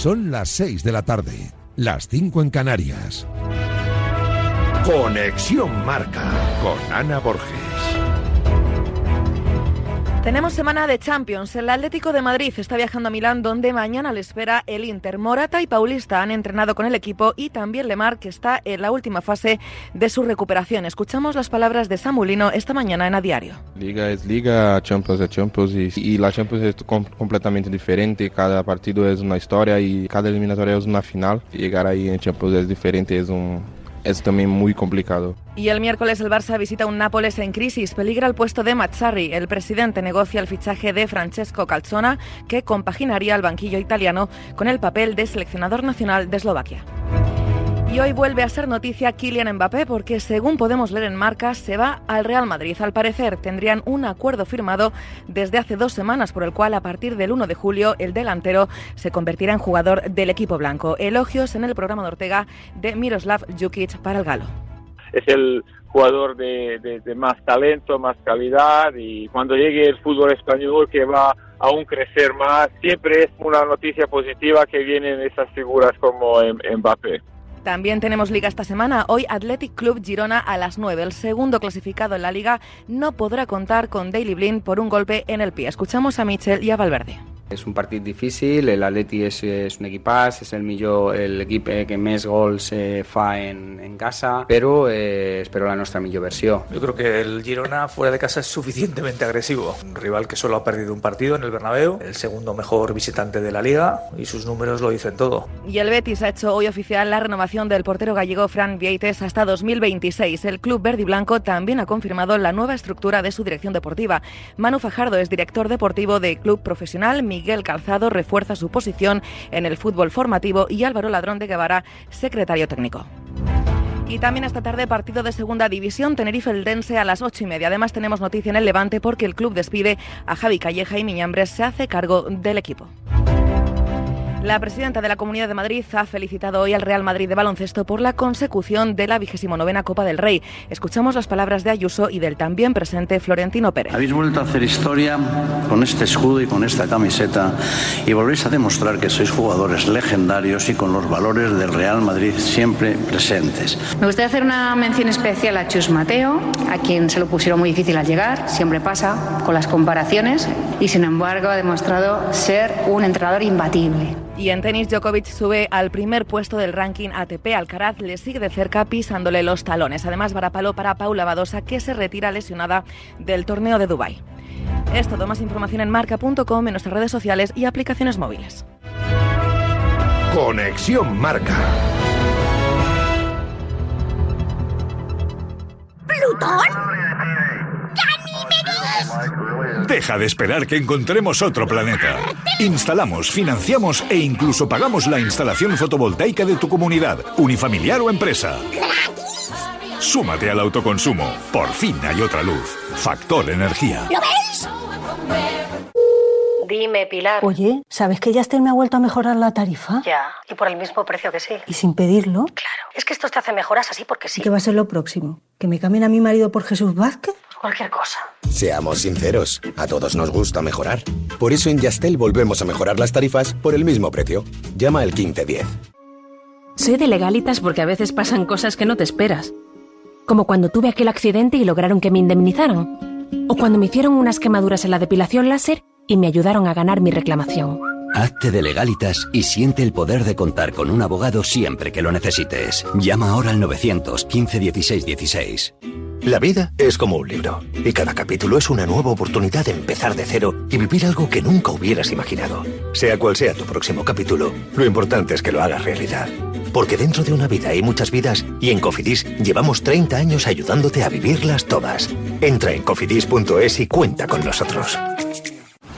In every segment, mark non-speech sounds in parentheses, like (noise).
Son las 6 de la tarde, las 5 en Canarias. Conexión Marca con Ana Borges. Tenemos semana de Champions. El Atlético de Madrid está viajando a Milán, donde mañana le espera el Inter. Morata y Paulista han entrenado con el equipo y también Lemar, que está en la última fase de su recuperación. Escuchamos las palabras de Samulino esta mañana en A Diario. Liga es Liga, Champions es Champions y, la Champions es completamente diferente. Cada partido es una historia y cada eliminatoria es una final. Llegar ahí en Champions es diferente, es un es también muy complicado. Y el miércoles el Barça visita un Nápoles en crisis. Peligra el puesto de Mazzarri. El presidente negocia el fichaje de Francesco Calzona, que compaginaría el banquillo italiano con el papel de seleccionador nacional de Eslovaquia. Y hoy vuelve a ser noticia Kylian Mbappé porque según podemos leer en marcas se va al Real Madrid. Al parecer tendrían un acuerdo firmado desde hace dos semanas por el cual a partir del 1 de julio el delantero se convertirá en jugador del equipo blanco. Elogios en el programa de Ortega de Miroslav Jukic para el Galo. Es el jugador de, más talento, más calidad y cuando llegue el fútbol español que va aún crecer más, siempre es una noticia positiva que vienen esas figuras como Mbappé. También tenemos liga esta semana. Hoy Athletic Club Girona a las 9. El segundo clasificado en la liga no podrá contar con Daily Blind por un golpe en el pie. Escuchamos a Michel y a Valverde. És un partit difícil, el Atleti és, és un equipàs, és el millor l'equip que més gols eh, fa en, en casa, però eh, espero la nostra millor versió. Yo creo que el Girona fuera de casa es suficientemente agresivo. Un rival que solo ha perdido un partido en el Bernabéu, el segundo mejor visitante de la liga y sus números lo dicen todo. Y el Betis ha hecho hoy oficial la renovación del portero gallego Fran Vieites hasta 2026. El club verde y blanco también ha confirmado la nueva estructura de su dirección deportiva. Manu Fajardo es director deportivo de Club Profesional Miguel Calzado refuerza su posición en el fútbol formativo y Álvaro Ladrón de Guevara, secretario técnico. Y también esta tarde partido de segunda división Tenerife-Eldense a las ocho y media. Además tenemos noticia en el Levante porque el club despide a Javi Calleja y Miñambres se hace cargo del equipo. La presidenta de la Comunidad de Madrid ha felicitado hoy al Real Madrid de baloncesto por la consecución de la vigésimo novena Copa del Rey. Escuchamos las palabras de Ayuso y del también presente Florentino Pérez. Habéis vuelto a hacer historia con este escudo y con esta camiseta y volvéis a demostrar que sois jugadores legendarios y con los valores del Real Madrid siempre presentes. Me gustaría hacer una mención especial a Chus Mateo, a quien se lo pusieron muy difícil al llegar, siempre pasa con las comparaciones y sin embargo ha demostrado ser un entrenador imbatible. Y en tenis, Djokovic sube al primer puesto del ranking ATP. Alcaraz le sigue de cerca pisándole los talones. Además, varapalo para Paula Badosa, que se retira lesionada del torneo de Dubái. Es todo. Más información en marca.com, en nuestras redes sociales y aplicaciones móviles. Conexión Marca. ¿Plutón? Deja de esperar que encontremos otro planeta. Instalamos, financiamos e incluso pagamos la instalación fotovoltaica de tu comunidad, unifamiliar o empresa. Súmate al autoconsumo. Por fin hay otra luz. Factor Energía. ¿Lo veis? Dime, Pilar. Oye, ¿sabes que Yastel me ha vuelto a mejorar la tarifa? Ya, y por el mismo precio que sí. ¿Y sin pedirlo? Claro, es que esto te hace mejoras así porque sí. ¿Qué va a ser lo próximo? ¿Que me cambien a mi marido por Jesús Vázquez? Cualquier cosa. Seamos sinceros, a todos nos gusta mejorar. Por eso en Yastel volvemos a mejorar las tarifas por el mismo precio. Llama al 1510. Soy de legalitas porque a veces pasan cosas que no te esperas. Como cuando tuve aquel accidente y lograron que me indemnizaran. O cuando me hicieron unas quemaduras en la depilación láser y me ayudaron a ganar mi reclamación. Hazte de legalitas y siente el poder de contar con un abogado siempre que lo necesites. Llama ahora al 915 16 16. La vida es como un libro, y cada capítulo es una nueva oportunidad de empezar de cero y vivir algo que nunca hubieras imaginado. Sea cual sea tu próximo capítulo, lo importante es que lo hagas realidad. Porque dentro de una vida hay muchas vidas y en Cofidis llevamos 30 años ayudándote a vivirlas todas. Entra en cofidis.es y cuenta con nosotros.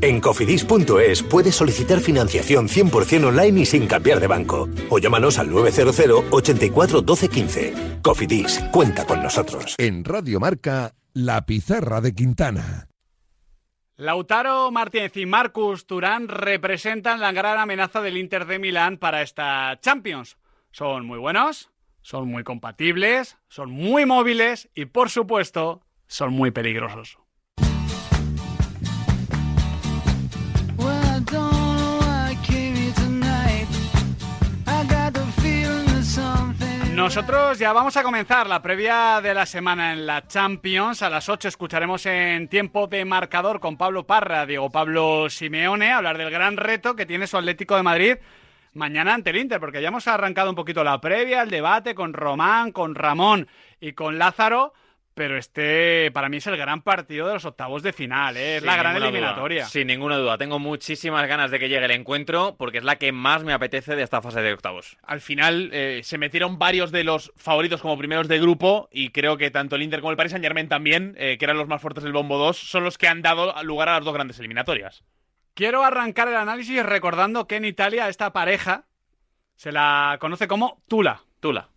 En cofidis.es puedes solicitar financiación 100% online y sin cambiar de banco. O llámanos al 900 84 12 15. Cofidis, cuenta con nosotros. En Radio Marca, La Pizarra de Quintana. Lautaro Martínez y Marcus Turán representan la gran amenaza del Inter de Milán para esta Champions. Son muy buenos, son muy compatibles, son muy móviles y, por supuesto, son muy peligrosos. Nosotros ya vamos a comenzar la previa de la semana en la Champions. A las 8 escucharemos en tiempo de marcador con Pablo Parra, Diego Pablo Simeone, hablar del gran reto que tiene su Atlético de Madrid mañana ante el Inter, porque ya hemos arrancado un poquito la previa, el debate con Román, con Ramón y con Lázaro. Pero este, para mí, es el gran partido de los octavos de final, ¿eh? es la gran eliminatoria. Sin ninguna duda. Tengo muchísimas ganas de que llegue el encuentro porque es la que más me apetece de esta fase de octavos. Al final eh, se metieron varios de los favoritos como primeros de grupo y creo que tanto el Inter como el Paris Saint Germain también, eh, que eran los más fuertes del Bombo 2, son los que han dado lugar a las dos grandes eliminatorias. Quiero arrancar el análisis recordando que en Italia esta pareja se la conoce como Tula. Tula.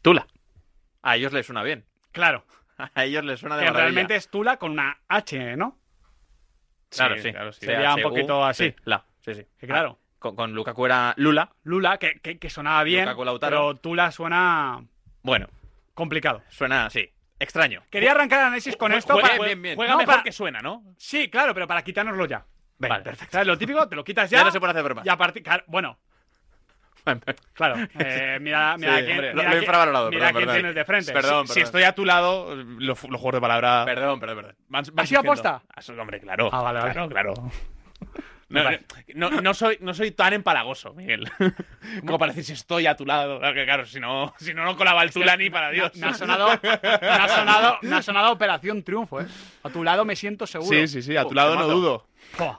Tula. A ellos les suena bien. Claro. (laughs) A ellos les suena de Que maravilla. realmente es Tula con una H, ¿no? Claro, sí. Sería un poquito así. sí, La, sí, sí. Que claro. Ah, con, con Lukaku era Lula. Lula, que, que- que sonaba bien, pero Tula suena Bueno, complicado. suena así. Extraño. Quería arrancar el análisis con esto Juega para... bien, bien. Juega No, mejor para- que suena, ¿no? Sí, claro, pero para quitárnoslo ya. Vale, perfecto. ¿Sabes lo típico? Te lo quitas ya. Ya no se puede hacer bromas. Y a partir... bueno, (laughs) claro. (laughs) eh, mira, mira Sí, quién, hombre, lo- mira lo infravalorado, Mira perdón, quién perdón. tienes de frente. Perdón, Si estoy a tu lado, los, los juegos de palabra. Perdón, perdón, perdón. ¿Así surgiendo. aposta? Ah, hombre, claro. Ah, vale, vale. Claro, claro. No, no, no soy, no soy tan empalagoso, Miguel. (laughs) Como para decir si estoy a tu lado. Claro, que claro, si no, si no, no colaba el Tulani para Dios. Me ha sonado, me ha sonado, me ha sonado Operación Triunfo, ¿eh? A tu lado me siento seguro. Sí, sí, sí, a tu Oh, lado no dudo. Jo,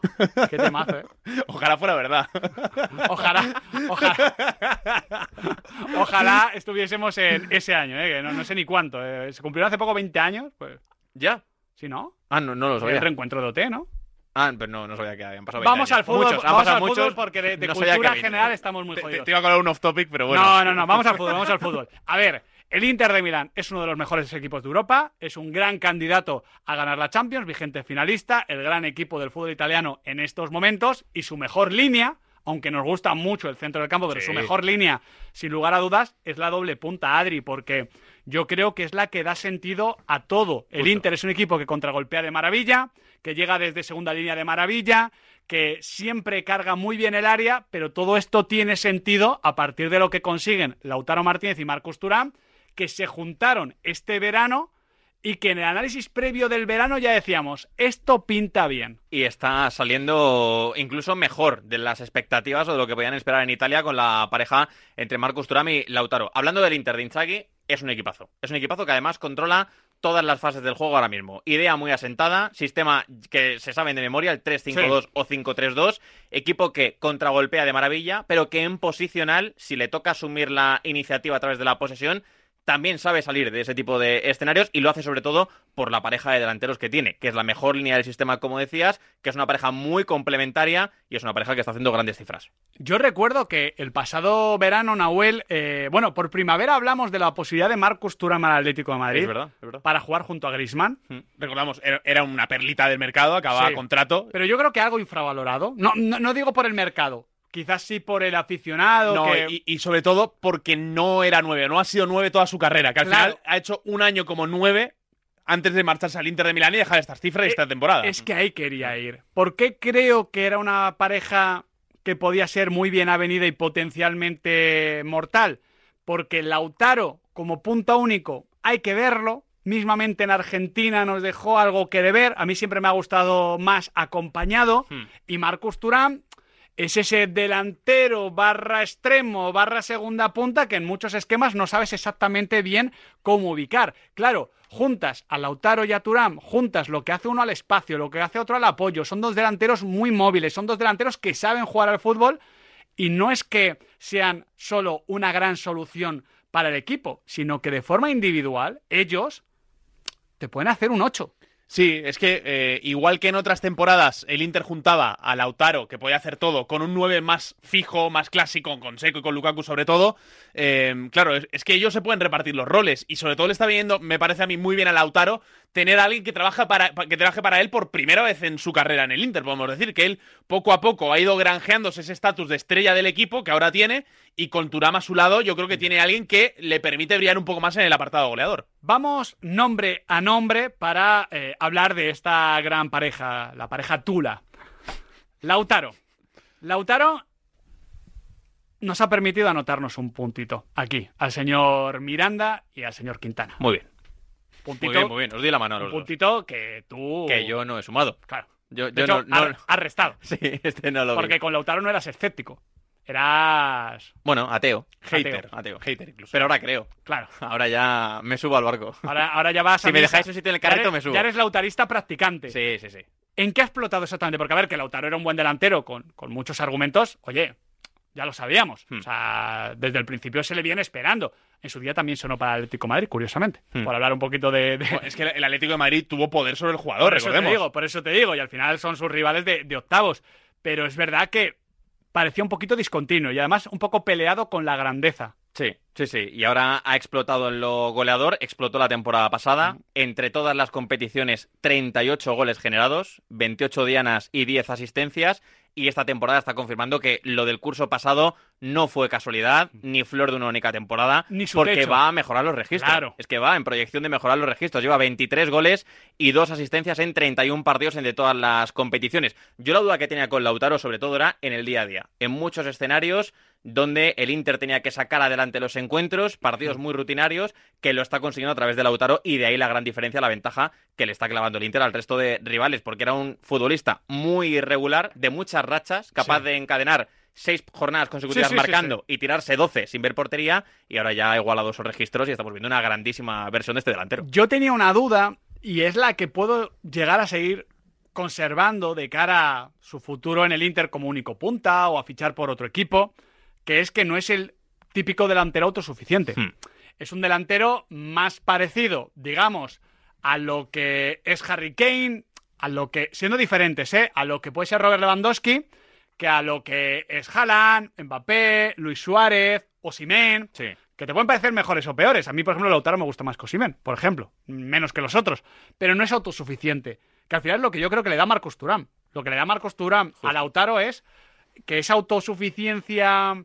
qué temazo, ¿eh? (laughs) Ojalá fuera verdad. (laughs) Ojalá, ojalá, ojalá estuviésemos en ese año, ¿eh? Que no, no sé ni cuánto. ¿eh? Se cumplieron hace poco 20 años, pues. ¿Ya? ¿Sí, no? Ah, no, no lo sabía. El reencuentro de OT, ¿no? Ah, pero no, no sabía que habían pasado 20 Vamos años. al fútbol, Muchos, vamos al fútbol porque de, no cultura 20. general estamos muy Te, jodidos. te iba a colar un off topic, pero bueno. No, no, no, vamos al fútbol, vamos al fútbol. A ver, el Inter de Milán es uno de los mejores equipos de Europa, es un gran candidato a ganar la Champions, vigente finalista, el gran equipo del fútbol italiano en estos momentos y su mejor línea, aunque nos gusta mucho el centro del campo, pero Sí. su mejor línea, sin lugar a dudas, es la doble punta Adri, porque yo creo que es la que da sentido a todo. El Inter es un equipo que contragolpea de maravilla, que llega desde segunda línea de maravilla, que siempre carga muy bien el área, pero todo esto tiene sentido a partir de lo que consiguen Lautaro Martínez y Marcus Turán, que se juntaron este verano y que en el análisis previo del verano ya decíamos, esto pinta bien. Y está saliendo incluso mejor de las expectativas o de lo que podían esperar en Italia con la pareja entre Marcus Thuram y Lautaro. Hablando del Inter de Inzaghi, es un equipazo. Es un equipazo que además controla todas las fases del juego ahora mismo. Idea muy asentada, sistema que se saben de memoria, el 3-5-2 o 5-3-2, equipo que contragolpea de maravilla, pero que en posicional, si le toca asumir la iniciativa a través de la posesión, también sabe salir de ese tipo de escenarios y lo hace sobre todo por la pareja de delanteros que tiene, que es la mejor línea del sistema, como decías, que es una pareja muy complementaria y es una pareja que está haciendo grandes cifras. Yo recuerdo que el pasado verano, Nahuel, eh, bueno, por primavera hablamos de la posibilidad de Marcus Thuram al Atlético de Madrid Es verdad, es verdad. para jugar junto a Griezmann. Recordamos, era, era una perlita del mercado, acababa Sí. contrato. Pero yo creo que algo infravalorado. No, no, no digo por el mercado, quizás sí por el aficionado. No, que... y, y sobre todo porque no era nueve, no ha sido nueve toda su carrera, que al Claro. final ha hecho un año como nueve antes de marcharse al Inter de Milán y dejar estas cifras y esta temporada. Eh, Es que ahí quería ir. ¿Por qué creo que era una pareja que podía ser muy bien avenida y potencialmente mortal? Porque Lautaro, como punto único, hay que verlo. Mismamente en Argentina nos dejó algo que deber. A mí siempre me ha gustado más acompañado. Y Marcus Turán es ese delantero barra extremo barra segunda punta que en muchos esquemas no sabes exactamente bien cómo ubicar. Claro, juntas a Lautaro y a Turán, juntas lo que hace uno al espacio, lo que hace otro al apoyo. Son dos delanteros muy móviles, son dos delanteros que saben jugar al fútbol y no es que sean solo una gran solución para el equipo, sino que de forma individual ellos te pueden hacer un 8. Sí, es que eh, igual que en otras temporadas el Inter juntaba a Lautaro, que podía hacer todo, con un 9 más fijo, más clásico, con Seco y con Lukaku sobre todo, eh, claro, es, es que ellos se pueden repartir los roles y sobre todo le está viendo, me parece a mí muy bien a Lautaro, tener a alguien que, trabaja para, pa- que trabaje para él por primera vez en su carrera en el Inter, podemos decir, que él poco a poco ha ido granjeándose ese estatus de estrella del equipo que ahora tiene y con Turam a su lado yo creo que tiene alguien que le permite brillar un poco más en el apartado goleador. Vamos nombre a nombre para eh, hablar de esta gran pareja, la pareja Tula. Lautaro. Lautaro nos ha permitido anotarnos un puntito aquí, al señor Miranda y al señor Quintana. Muy bien. Puntito, Muy bien, muy bien. Os di la mano a los un dos. puntito que tú... Que yo no he sumado. Claro. Yo, De yo hecho, no, no- has- has restado. (laughs) Sí, este no lo vi. Porque con Lautaro no eras escéptico. Eras... Bueno, ateo. Hater. Ateo. Hater incluso. Pero ahora creo. Claro. Ahora ya me subo al barco. Ahora, ahora ya vas a (laughs) Si me dejáis un sitio en el carrito, eres- me subo. Ya eres lautarista practicante. Sí, sí, sí. ¿En qué ha explotado exactamente? Porque a ver, que Lautaro era un buen delantero con, con muchos argumentos, oye, ya lo sabíamos. Hmm. O sea, desde el principio se le viene esperando. En su día también sonó para el Atlético de Madrid, curiosamente. Hmm. Por hablar un poquito de... de- Es que el Atlético de Madrid tuvo poder sobre el jugador, por eso te recordemos. digo, por eso te digo. Y al final son sus rivales de, de octavos. Pero es verdad que parecía un poquito discontinuo y además un poco peleado con la grandeza. Sí, sí, sí. Y ahora ha explotado en lo goleador. Explotó la temporada pasada. Entre todas las competiciones, 38 goles generados, 28 dianas y 10 asistencias. Y esta temporada está confirmando que lo del curso pasado no fue casualidad, ni flor de una única temporada, Ni su porque techo. va a mejorar los registros. Claro. Es que va en proyección de mejorar los registros. Lleva 23 goles y dos asistencias en 31 partidos entre todas las competiciones. Yo la duda que tenía con Lautaro, sobre todo, era en el día a día. En muchos escenarios donde el Inter tenía que sacar adelante los encuentros, partidos muy rutinarios, que lo está consiguiendo a través de Lautaro y de ahí la gran diferencia, la ventaja que le está clavando el Inter al resto de rivales, porque era un futbolista muy irregular, de muchas rachas, capaz Sí. de encadenar seis jornadas consecutivas Sí, sí, sí, marcando y tirarse 12 sin ver portería y ahora ya ha igualado esos registros y estamos viendo una grandísima versión de este delantero. Yo tenía una duda y es la que puedo llegar a seguir conservando de cara a su futuro en el Inter como único punta o a fichar por otro equipo, que es que no es el típico delantero autosuficiente. Hmm. Es un delantero más parecido, digamos, a lo que es Harry Kane, a lo que, siendo diferentes, ¿eh? a lo que puede ser Robert Lewandowski, que a lo que es Haaland, Mbappé, Luis Suárez, Osimhen, Sí. que te pueden parecer mejores o peores. A mí, por ejemplo, Lautaro me gusta más que Osimhen, por ejemplo, menos que los otros, pero no es autosuficiente, que al final es lo que yo creo que le da Marcos Turán. Lo que le da Marcos Turán a Lautaro es que esa autosuficiencia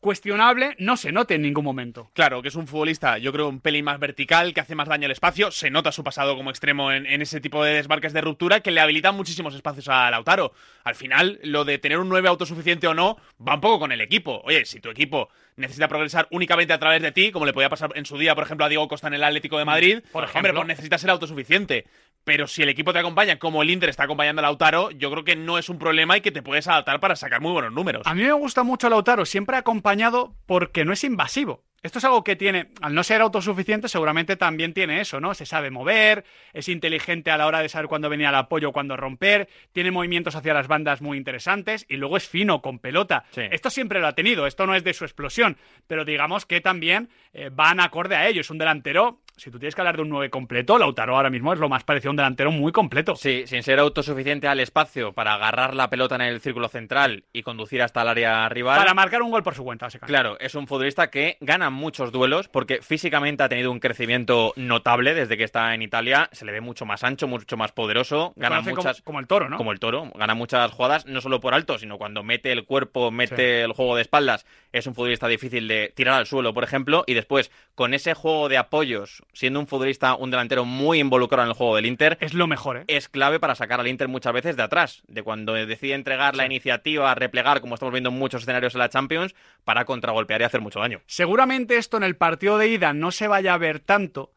cuestionable no se note en ningún momento. Claro, que es un futbolista, yo creo, un pelín más vertical, que hace más daño al espacio. Se nota su pasado como extremo en, en ese tipo de desmarques de ruptura que le habilitan muchísimos espacios a Lautaro. Al final, lo de tener un 9 autosuficiente o no va un poco con el equipo. Oye, si tu equipo necesita progresar únicamente a través de ti, como le podía pasar en su día, por ejemplo, a Diego Costa en el Atlético de Madrid, Por hombre, ejemplo. pues necesitas ser autosuficiente. Pero si el equipo te acompaña, como el Inter está acompañando a Lautaro, yo creo que no es un problema y que te puedes adaptar para sacar muy buenos números. A mí me gusta mucho Lautaro, siempre acompañado porque no es invasivo. Esto es algo que tiene, al no ser autosuficiente, seguramente también tiene eso, ¿no? Se sabe mover, es inteligente a la hora de saber cuándo venir al apoyo, cuándo romper, tiene movimientos hacia las bandas muy interesantes y luego es fino, con pelota. Sí. Esto siempre lo ha tenido, esto no es de su explosión, pero digamos que también eh, van acorde a ello. Es un delantero, si tú tienes que hablar de un 9 completo, Lautaro ahora mismo es lo más parecido a un delantero muy completo. Sí, sin ser autosuficiente al espacio para agarrar la pelota en el círculo central y conducir hasta el área rival. Para marcar un gol por su cuenta, básicamente. Claro, es un futbolista que gana muchos duelos porque físicamente ha tenido un crecimiento notable desde que está en Italia. Se le ve mucho más ancho, mucho más poderoso. Gana como- muchas. como el toro, ¿no? Como el toro. Gana muchas jugadas, no solo por alto, sino cuando mete el cuerpo, mete el juego de espaldas. Es un futbolista difícil de tirar al suelo, por ejemplo. Y después, con ese juego de apoyos, siendo un futbolista, un delantero muy involucrado en el juego del Inter. Es lo mejor, ¿eh? Es clave para sacar al Inter muchas veces de atrás. De cuando decide entregar la iniciativa, replegar, como estamos viendo en muchos escenarios en la Champions, para contragolpear y hacer mucho daño. Seguramente esto en el partido de ida no se vaya a ver tanto,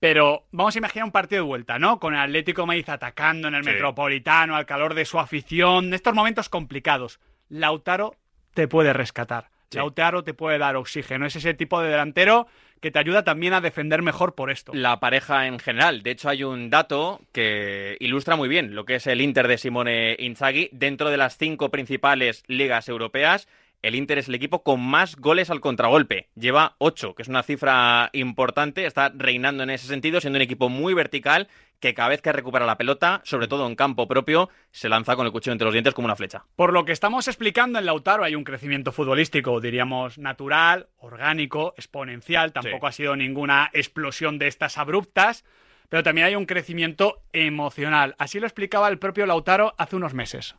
pero vamos a imaginar un partido de vuelta, ¿no? Con el Atlético Madrid atacando en el Sí. Metropolitano, al calor de su afición, estos momentos complicados. Lautaro te puede rescatar. Sí. Lautaro te puede dar oxígeno. Es ese tipo de delantero que te ayuda también a defender mejor por esto. la pareja en general. De hecho, hay un dato que ilustra muy bien lo que es el Inter de Simone Inzaghi. Dentro de las cinco principales ligas europeas, el Inter es el equipo con más goles al contragolpe. Lleva ocho, que es una cifra importante. Está reinando en ese sentido, siendo un equipo muy vertical que cada vez que recupera la pelota, sobre todo en campo propio, se lanza con el cuchillo entre los dientes como una flecha. Por lo que estamos explicando en Lautaro hay un crecimiento futbolístico, diríamos, natural, orgánico, exponencial, tampoco ha sido ninguna explosión de estas abruptas, pero también hay un crecimiento emocional. Así lo explicaba el propio Lautaro hace unos meses.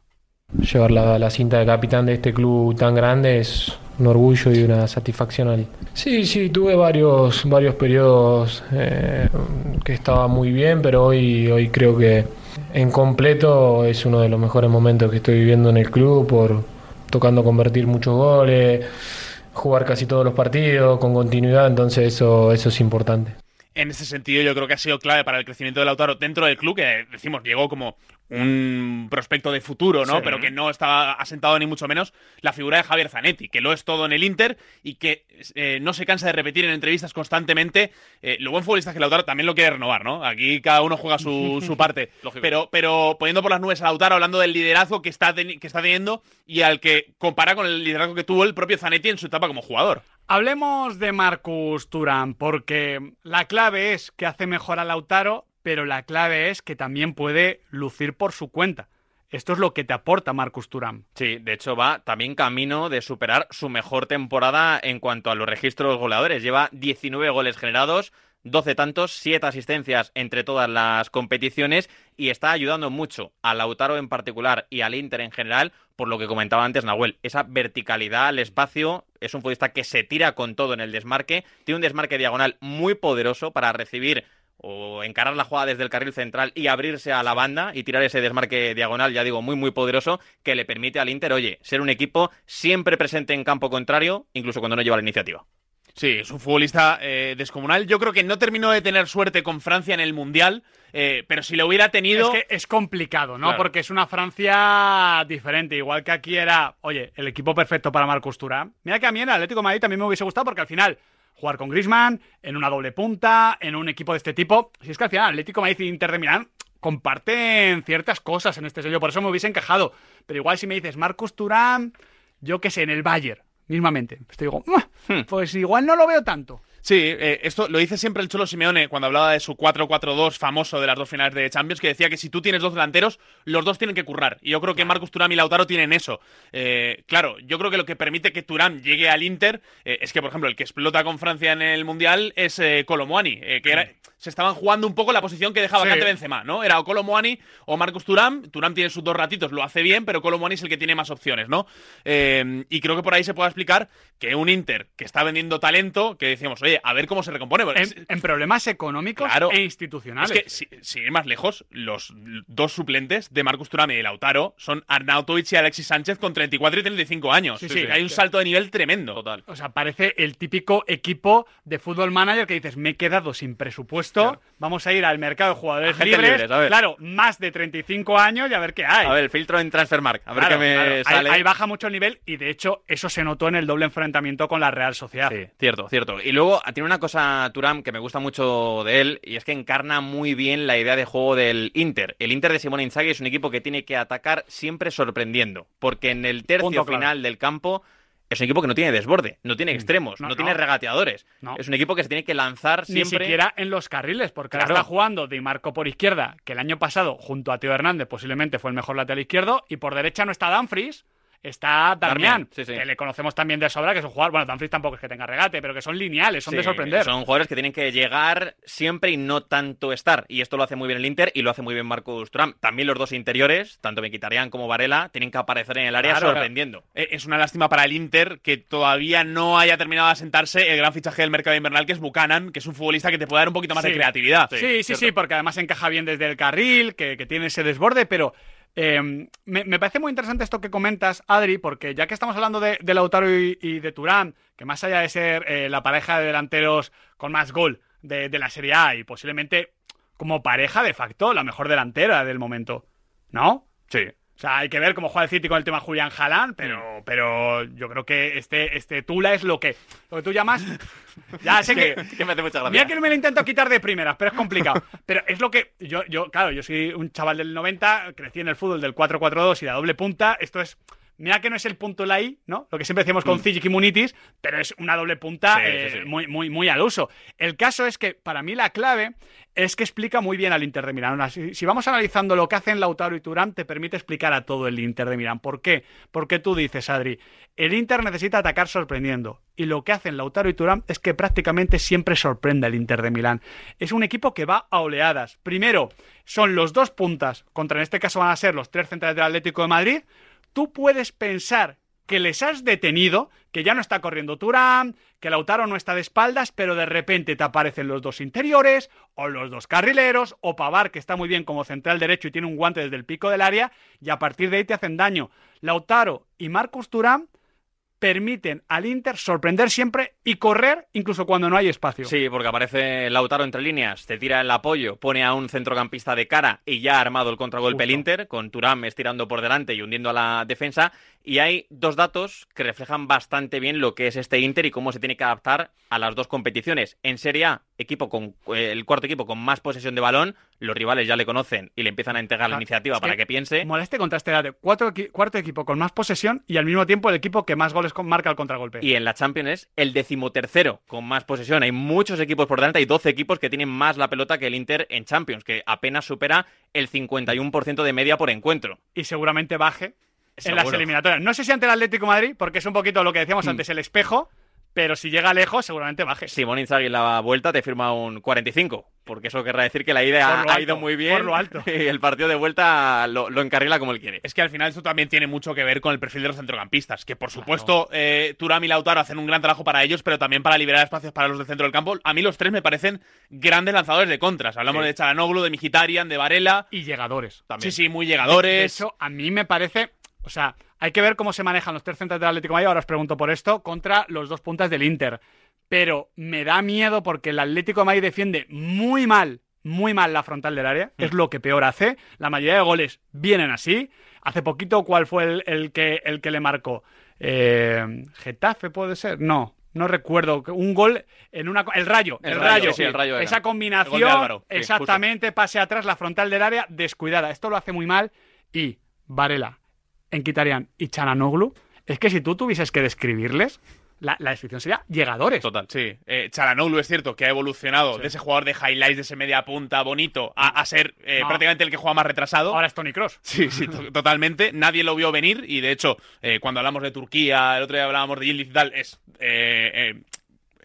Llevar la, la, cinta de capitán de este club tan grande es un orgullo y una satisfacción. Sí, sí, tuve varios, varios periodos eh, que estaba muy bien, pero hoy, hoy creo que en completo es uno de los mejores momentos que estoy viviendo en el club, por tocando convertir muchos goles, jugar casi todos los partidos con continuidad, entonces eso, eso es importante en ese sentido yo creo que ha sido clave para el crecimiento del Lautaro dentro del club, que decimos, llegó como un prospecto de futuro, ¿no? Sí. Pero que no estaba asentado ni mucho menos la figura de Javier Zanetti, que lo es todo en el Inter y que eh, no se cansa de repetir en entrevistas constantemente eh, lo buen futbolista que Lautaro también lo quiere renovar, ¿no? Aquí cada uno juega su, (laughs) su parte. pero, pero poniendo por las nubes a Lautaro, hablando del liderazgo que está, que está teniendo y al que compara con el liderazgo que tuvo el propio Zanetti en su etapa como jugador. Hablemos de Marcus Turán, porque la clave es que hace mejor a Lautaro, pero la clave es que también puede lucir por su cuenta. Esto es lo que te aporta Marcus Turán. Sí, de hecho va también camino de superar su mejor temporada en cuanto a los registros goleadores. Lleva 19 goles generados, 12 tantos, 7 asistencias entre todas las competiciones y está ayudando mucho a Lautaro en particular y al Inter en general, por lo que comentaba antes Nahuel. Esa verticalidad al espacio es un futbolista que se tira con todo en el desmarque, tiene un desmarque diagonal muy poderoso para recibir o encarar la jugada desde el carril central y abrirse a la banda y tirar ese desmarque diagonal, ya digo, muy muy poderoso, que le permite al Inter, oye, ser un equipo siempre presente en campo contrario, incluso cuando no lleva la iniciativa. Sí, es un futbolista eh, descomunal. Yo creo que no terminó de tener suerte con Francia en el Mundial, eh, pero si lo hubiera tenido... Es que es complicado, ¿no? Claro. Porque es una Francia diferente. Igual que aquí era, oye, el equipo perfecto para Marcus Turán. Mira que a mí en el Atlético de Madrid también me hubiese gustado porque al final jugar con Griezmann, en una doble punta, en un equipo de este tipo. Si es que al final Atlético Madrid y Inter de Milán comparten ciertas cosas en este sello, por eso me hubiese encajado. Pero igual si me dices Marcus Turán, yo qué sé, en el Bayern, mismamente. Pues te digo, "Mua, pues igual no lo veo tanto. Sí, eh, esto lo dice siempre el Cholo Simeone cuando hablaba de su 4-4-2 famoso de las dos finales de Champions, que decía que si tú tienes dos delanteros, los dos tienen que currar. Y yo creo que Marcus Thuram y Lautaro tienen eso. Eh, claro, yo creo que lo que permite que Thuram llegue al Inter eh, es que, por ejemplo, el que explota con Francia en el Mundial es eh, Colomboani, eh, que era, se estaban jugando un poco la posición que dejaba Sí. vacante Benzema, ¿no? Era o Colomboani o Marcus Thuram. Thuram tiene sus dos ratitos, lo hace bien, pero Colomboani es el que tiene más opciones, ¿no? Y creo que por ahí se puede explicar que un Inter que está vendiendo talento, que decíamos, oye, a ver cómo se recompone. Es- En, en problemas económicos Claro. e institucionales. es que, si- sin ir más lejos, los dos suplentes de Marcus Thuram y de Lautaro son Arnautovic y Alexis Sánchez con 34 y 35 años. Sí, Sí, sí. sí, hay un salto de nivel tremendo. Total. O sea, parece el típico equipo de fútbol manager que dices, me he quedado sin presupuesto, vamos a ir al mercado de jugadores libres, libres, a ver. claro, más de 35 años y a ver qué hay. A ver, el filtro en Transfermarkt, a ver Claro, qué me claro. Ahí- sale. Ahí, baja mucho el nivel y de hecho eso se notó en el doble enfrentamiento con la Real Sociedad. Sí, cierto, cierto. Y luego tiene una cosa, Turam, que me gusta mucho de él, y es que encarna muy bien la idea de juego del Inter. El Inter de Simone Inzaghi es un equipo que tiene que atacar siempre sorprendiendo, porque en el tercio Punto final del campo es un equipo que no tiene desborde, no tiene extremos, no, No, tiene regateadores. No. Es un equipo que se tiene que lanzar Ni siempre. siquiera en los carriles, porque ahora está jugando Di Marco por izquierda, que el año pasado, junto a Teo Hernández, posiblemente fue el mejor lateral izquierdo, y por derecha no está Dumfries, está Darmian, Darmian, sí, sí. que le conocemos también de sobra, que es un jugador, bueno, Dumfries tampoco es que tenga regate, pero que son lineales, son de sorprender. Son jugadores que tienen que llegar siempre y no tanto estar. Y esto lo hace muy bien el Inter y lo hace muy bien Marcus Thuram. También los dos interiores, tanto Mkhitaryan como Varela, tienen que aparecer en el área Claro. sorprendiendo. Eh, Es una lástima para el Inter que todavía no haya terminado de asentarse el gran fichaje del mercado invernal, que es Buchanan, que es un futbolista que te puede dar un poquito más de creatividad. Sí, sí, sí, porque además encaja bien desde el carril, que, que tiene ese desborde, pero eh, me, me parece muy interesante esto que comentas, Adri, porque ya que estamos hablando de, de Lautaro y, y de Turán, que más allá de ser eh, la pareja de delanteros con más gol de, de la Serie A y posiblemente como pareja de facto la mejor delantera del momento, ¿no? Sí. O sea, hay que ver cómo juega el City con el tema Julián Jalán, pero, pero yo creo que este, este Tula es lo que, lo que tú llamas. Ya sé (laughs) que, (laughs) que me hace mucha gracia. Mira que no me lo intento quitar de primeras, pero es complicado. Pero es lo que. Yo, yo, claro, yo soy un chaval del 90, crecí en el fútbol del 4-4-2 y la doble punta. Esto es Mira que no es el punto la I, ¿no? Lo que siempre decimos con mm. y Munitis, pero es una doble punta Sí, eh, sí. Muy, muy, muy al uso. El caso es que para mí la clave es que explica muy bien al Inter de Milán. Si vamos analizando lo que hacen Lautaro y Turán, te permite explicar a todo el Inter de Milán. ¿Por qué? Porque tú dices, Adri, el Inter necesita atacar sorprendiendo. Y lo que hacen Lautaro y Turán es que prácticamente siempre sorprende al Inter de Milán. Es un equipo que va a oleadas. Primero, son los dos puntas, contra en este caso van a ser los tres centrales del Atlético de Madrid. Tú puedes pensar que les has detenido, que ya no está corriendo Turán, que Lautaro no está de espaldas, pero de repente te aparecen los dos interiores, o los dos carrileros, o Pavar, que está muy bien como central derecho y tiene un guante desde el pico del área, y a partir de ahí te hacen daño. Lautaro y Marcus Turán permiten al Inter sorprender siempre y correr incluso cuando no hay espacio. Sí, porque aparece Lautaro entre líneas, te tira el apoyo, pone a un centrocampista de cara y ya ha armado el contragolpe el. Inter, con Turán estirando por delante y hundiendo a la defensa. Y hay dos datos que reflejan bastante bien lo que es este Inter y cómo se tiene que adaptar a las dos competiciones. En Serie A, equipo con el cuarto equipo con más posesión de balón, los rivales ya le conocen y le empiezan a entregar la iniciativa para que que piense. Mola este contraste de cuatro cuarto equipo con más posesión y al mismo tiempo el equipo que más goles con- marca el contragolpe. Y en la Champions es el decimotercero con más posesión. Hay muchos equipos por delante, hay 12 equipos que tienen más la pelota que el Inter en Champions, que apenas supera el 51% de media por encuentro. y seguramente baje en las eliminatorias. No sé si ante el Atlético de Madrid, porque es un poquito lo que decíamos Mm. antes, el espejo, pero si llega lejos, seguramente baje. Simón Inzaghi en la vuelta te firma un 45, porque eso querrá decir que la ida ha alto, ido muy bien por lo alto. (laughs) y el partido de vuelta lo, lo encarrila como él quiere. Es que al final esto también tiene mucho que ver con el perfil de los centrocampistas, que por supuesto eh, Thuram y Lautaro hacen un gran trabajo para ellos, pero también para liberar espacios para los del centro del campo. A mí los tres me parecen grandes lanzadores de contras. Hablamos Sí. de Chalanoglu, de Mkhitaryan, de Varela. Y llegadores también. Sí, sí, muy De llegadores. hecho, a mí me parece. O sea, hay que ver cómo se manejan los tres centros del Atlético de Madrid. Ahora os pregunto por esto. Contra los dos puntas del Inter. Pero me da miedo porque el Atlético de Madrid defiende muy mal, muy mal la frontal del área. Es lo que peor hace. La mayoría de goles vienen así. Hace poquito, ¿cuál fue el, el que, el que le marcó? Eh, ¿Getafe puede ser? No. No recuerdo. Un gol en una. El rayo. El, El rayo. Rayo, sí, el Rayo. Esa combinación. sí, exactamente. Pase atrás, la frontal del área descuidada. Esto lo hace muy mal. Y Varela, Enquitarian y Chananoglu. Es que si tú tuvieses que describirles, la, la descripción sería llegadores. Total, sí. Eh, es cierto que ha evolucionado de ese jugador de highlights, de ese media punta bonito, a, a ser eh, prácticamente el que juega más retrasado. Ahora es Tony Cross. Sí, sí, to- totalmente. Nadie lo vio venir y de hecho, eh, cuando hablamos de Turquía, el otro día hablábamos de Yildiz y tal, es. eh,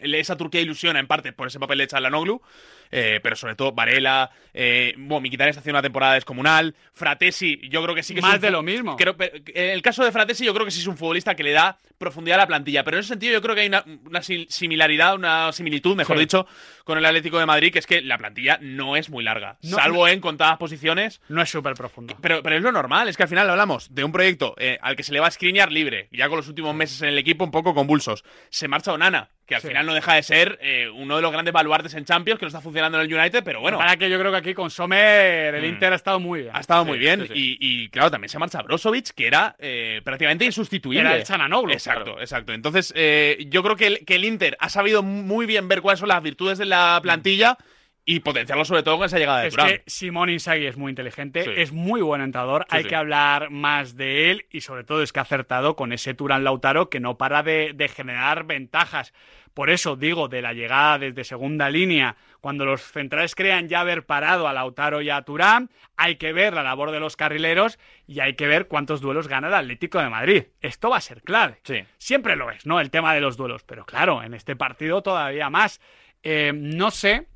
eh, esa Turquía ilusiona en parte por ese papel de Chalanoglu, eh, pero sobre todo Varela, eh, bueno, está haciendo una temporada descomunal, Fratesi, yo creo que sí que es Más un de lo mismo. Creo, en el caso de Fratesi, yo creo que sí es un futbolista que le da profundidad a la plantilla, pero en ese sentido yo creo que hay una, similaridad, una similitud, mejor Sí. dicho, con el Atlético de Madrid, que es que la plantilla no es muy larga, No, salvo no. en contadas posiciones. No es súper profundo. Pero, pero es lo normal, es que al final hablamos de un proyecto eh, al que se le va a escriñar libre, y ya con los últimos meses en el equipo un poco convulsos. Se marcha Onana, que al Sí. final no deja de ser eh, uno de los grandes baluartes en Champions, que no está funcionando en el United, pero bueno. Para que yo creo que aquí con Sommer el Mm. Inter ha estado muy bien. Ha estado Sí, muy bien sí, sí. Y, y, claro, también se marcha Brozovic, que era eh, prácticamente insustituible. Era el Chananoglu, Exacto, claro. exacto. Entonces, eh, yo creo que el, que el Inter ha sabido muy bien ver cuáles son las virtudes de la plantilla y potenciarlo sobre todo con esa llegada de Es que Simón Inzaghi es muy inteligente, Sí. es muy buen entrenador, Sí, hay sí. que hablar más de él y sobre todo es que ha acertado con ese Turán Lautaro que no para de, de generar ventajas. Por eso digo, de la llegada desde segunda línea, cuando los centrales crean ya haber parado a Lautaro y a Turán, hay que ver la labor de los carrileros y hay que ver cuántos duelos gana el Atlético de Madrid. Esto va a ser clave. Sí. Siempre lo es, ¿no? El tema de los duelos, pero claro, en este partido todavía más. Eh, no sé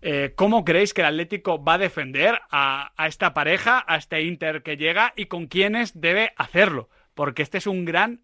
eh, cómo creéis que el Atlético va a defender a, a esta pareja, a este Inter que llega y con quiénes debe hacerlo, porque este es un gran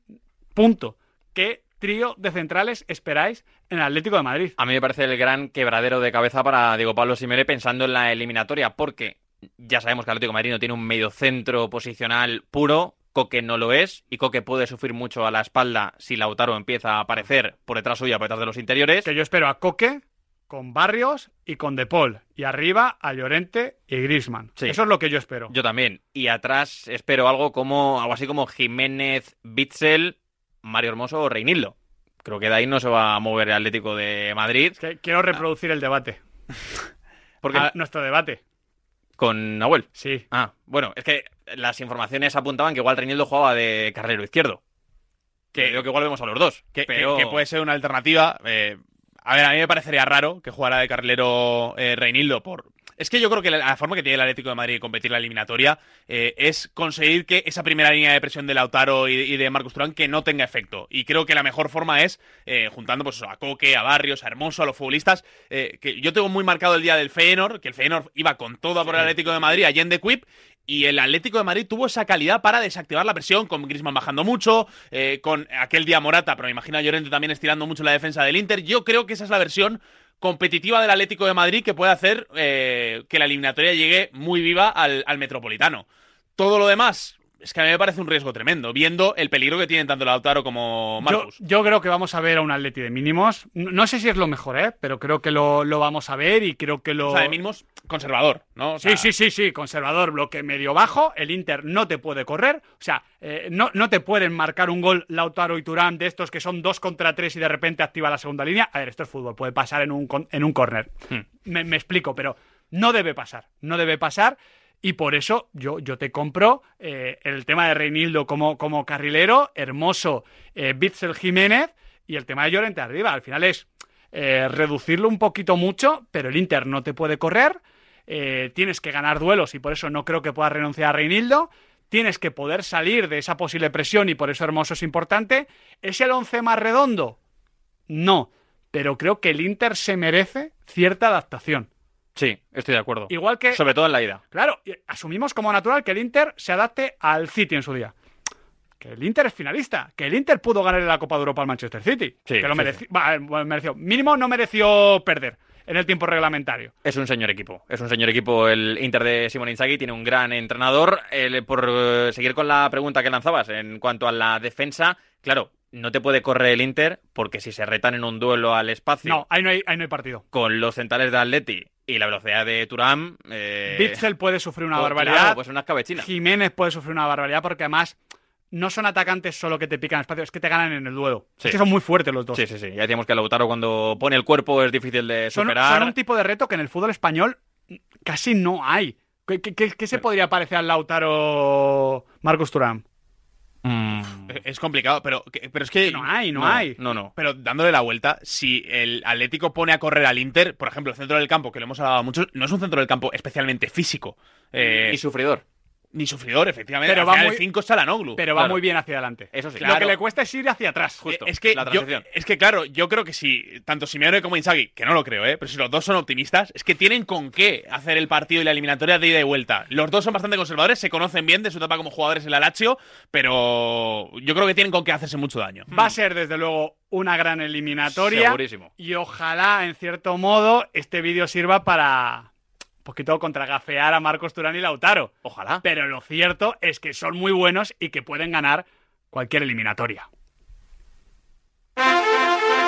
punto. ¿Qué trío de centrales esperáis en el Atlético de Madrid? A mí me parece el gran quebradero de cabeza para Diego Pablo Simeone pensando en la eliminatoria, porque ya sabemos que el Atlético de Madrid no tiene un medio centro posicional puro, Coque no lo es, y Coque puede sufrir mucho a la espalda si Lautaro empieza a aparecer por detrás suya, por detrás de los interiores. Que yo espero a Coque con Barrios y con De Paul, y arriba a Llorente y Grisman. Sí. Eso es lo que yo espero. Yo también. Y atrás espero algo como algo así como Jiménez, Bitzel, Mario Hermoso o Reinildo. Creo que de ahí no se va a mover el Atlético de Madrid. Que quiero reproducir el debate. (laughs) Porque Ah, nuestro debate. ¿Con Nahuel? Sí. Ah, bueno, es que las informaciones apuntaban que igual Reinildo jugaba de carrilero izquierdo. Que creo que igual vemos a los dos. Que, pero... que- que puede ser una alternativa. eh, a ver, a mí me parecería raro que jugara de carrilero eh, Reinildo por... Es que yo creo que la, la forma que tiene el Atlético de Madrid de competir la eliminatoria eh, es conseguir que esa primera línea de presión de Lautaro y, y de Marcus Turán que no tenga efecto. Y creo que la mejor forma es eh, juntando pues, a Coque, a Barrios, a Hermoso, a los futbolistas. eh, que yo tengo muy marcado el día del Feyenoord, que el Feyenoord iba con todo por el Atlético de Madrid, allá en The Quip, y el Atlético de Madrid tuvo esa calidad para desactivar la presión, con Griezmann bajando mucho, eh, con aquel día Morata, pero me imagino a Llorente también estirando mucho la defensa del Inter. Yo creo que esa es la versión competitiva del Atlético de Madrid que puede hacer eh, que la eliminatoria llegue muy viva al, al Metropolitano. Todo lo demás, es que a mí me parece un riesgo tremendo, viendo el peligro que tienen tanto Lautaro como Marcus. yo creo que vamos a ver a un Atleti de mínimos. No, no sé si es lo mejor, ¿eh? Pero creo que lo, lo vamos a ver y creo que lo... O sea, de mínimos, conservador, ¿no? O sea, Sí, sí, sí, sí, conservador, bloque medio bajo, el Inter no te puede correr, o sea, eh, no, no te pueden marcar un gol Lautaro y Turán de estos que son dos contra tres y de repente activa la segunda línea. A ver, esto es fútbol, puede pasar en un, en un córner. Hmm. Me, me explico, pero no debe pasar, no debe pasar. Y por eso yo, yo te compro eh, el tema de Reinildo como, como carrilero, Hermoso, eh, Jiménez y el tema de Llorente arriba. Al final es eh, reducirlo un poquito mucho, pero el Inter no te puede correr. eh, tienes que ganar duelos y por eso no creo que puedas renunciar a Reinildo. Tienes que poder salir de esa posible presión y por eso Hermoso es importante. ¿Es el 11 más redondo? No, pero creo que el Inter se merece cierta adaptación. Sí, estoy de acuerdo. Igual que Sobre todo en la ida. Claro, asumimos como natural que el Inter se adapte al City en su día. Que el Inter es finalista, que el Inter pudo ganar la Copa de Europa al Manchester City. Sí, que lo sí, mereció, va, bueno, mereció. Mínimo no mereció perder en el tiempo reglamentario. Es un señor equipo. Es un señor equipo el Inter de Simone Inzaghi. Tiene un gran entrenador. El- por eh, seguir con la pregunta que lanzabas en cuanto a la defensa, claro, no te puede correr el Inter porque si se retan en un duelo al espacio No, ahí no hay, ahí no hay partido. con los centrales de Atleti y la velocidad de Turán... Eh... Bitzel puede sufrir una pues, barbaridad. claro, pues unas cabecinas. Jiménez puede sufrir una barbaridad porque además no son atacantes solo que te pican espacio, es que te ganan en el duelo. Sí. Es que son muy fuertes los dos. Sí, sí, sí. Ya decíamos que Lautaro cuando pone el cuerpo es difícil de Son, superar. son un tipo de reto que en el fútbol español casi no hay. ¿Qué, qué- qué- qué se podría parecer al Lautaro Marcos Turán? Eh, Es complicado, pero, pero es que. No hay, no hay. No, no. Pero dándole la vuelta, si el Atlético pone a correr al Inter, por ejemplo, el centro del campo, que lo hemos hablado mucho, no es un centro del campo especialmente físico. Eh, Y sufridor. Ni sufridor, efectivamente. Pero va muy- el 5 es Chalanoglu. Pero va Claro. muy bien hacia adelante. Eso sí. Lo Claro. que le cuesta es ir hacia atrás. Justo. Eh, Es que, la yo- transición. es que, claro, yo creo que si tanto Simeone como Inzaghi, que no lo creo, ¿eh? pero si los dos son optimistas, es que tienen con qué hacer el partido y la eliminatoria de ida y vuelta. Los dos son bastante conservadores, se conocen bien de su etapa como jugadores en la Lazio, pero yo creo que tienen con qué hacerse mucho daño. Va a ser, desde luego, una gran eliminatoria. Segurísimo. Y ojalá, en cierto modo, este vídeo sirva para poquito contragafear a Marcos Turán y Lautaro. Ojalá. Pero lo cierto es que son muy buenos y que pueden ganar cualquier eliminatoria.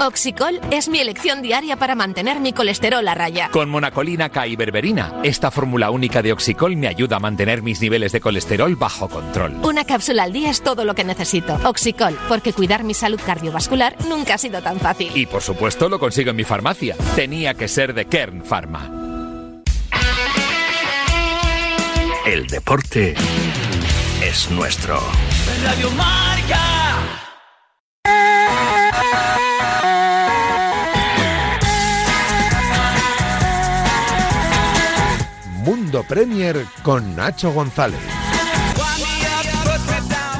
Oxicol es mi elección diaria para mantener mi colesterol a raya. Con monacolina K y berberina, esta fórmula única de Oxicol me ayuda a mantener mis niveles de colesterol bajo control. Una cápsula al día es todo lo que necesito. Oxicol, porque cuidar mi salud cardiovascular nunca ha sido tan fácil. Y por supuesto lo consigo en mi farmacia. Tenía que ser de Kern Pharma. El deporte es nuestro. Radio Marca. Mundo Premier con Nacho González.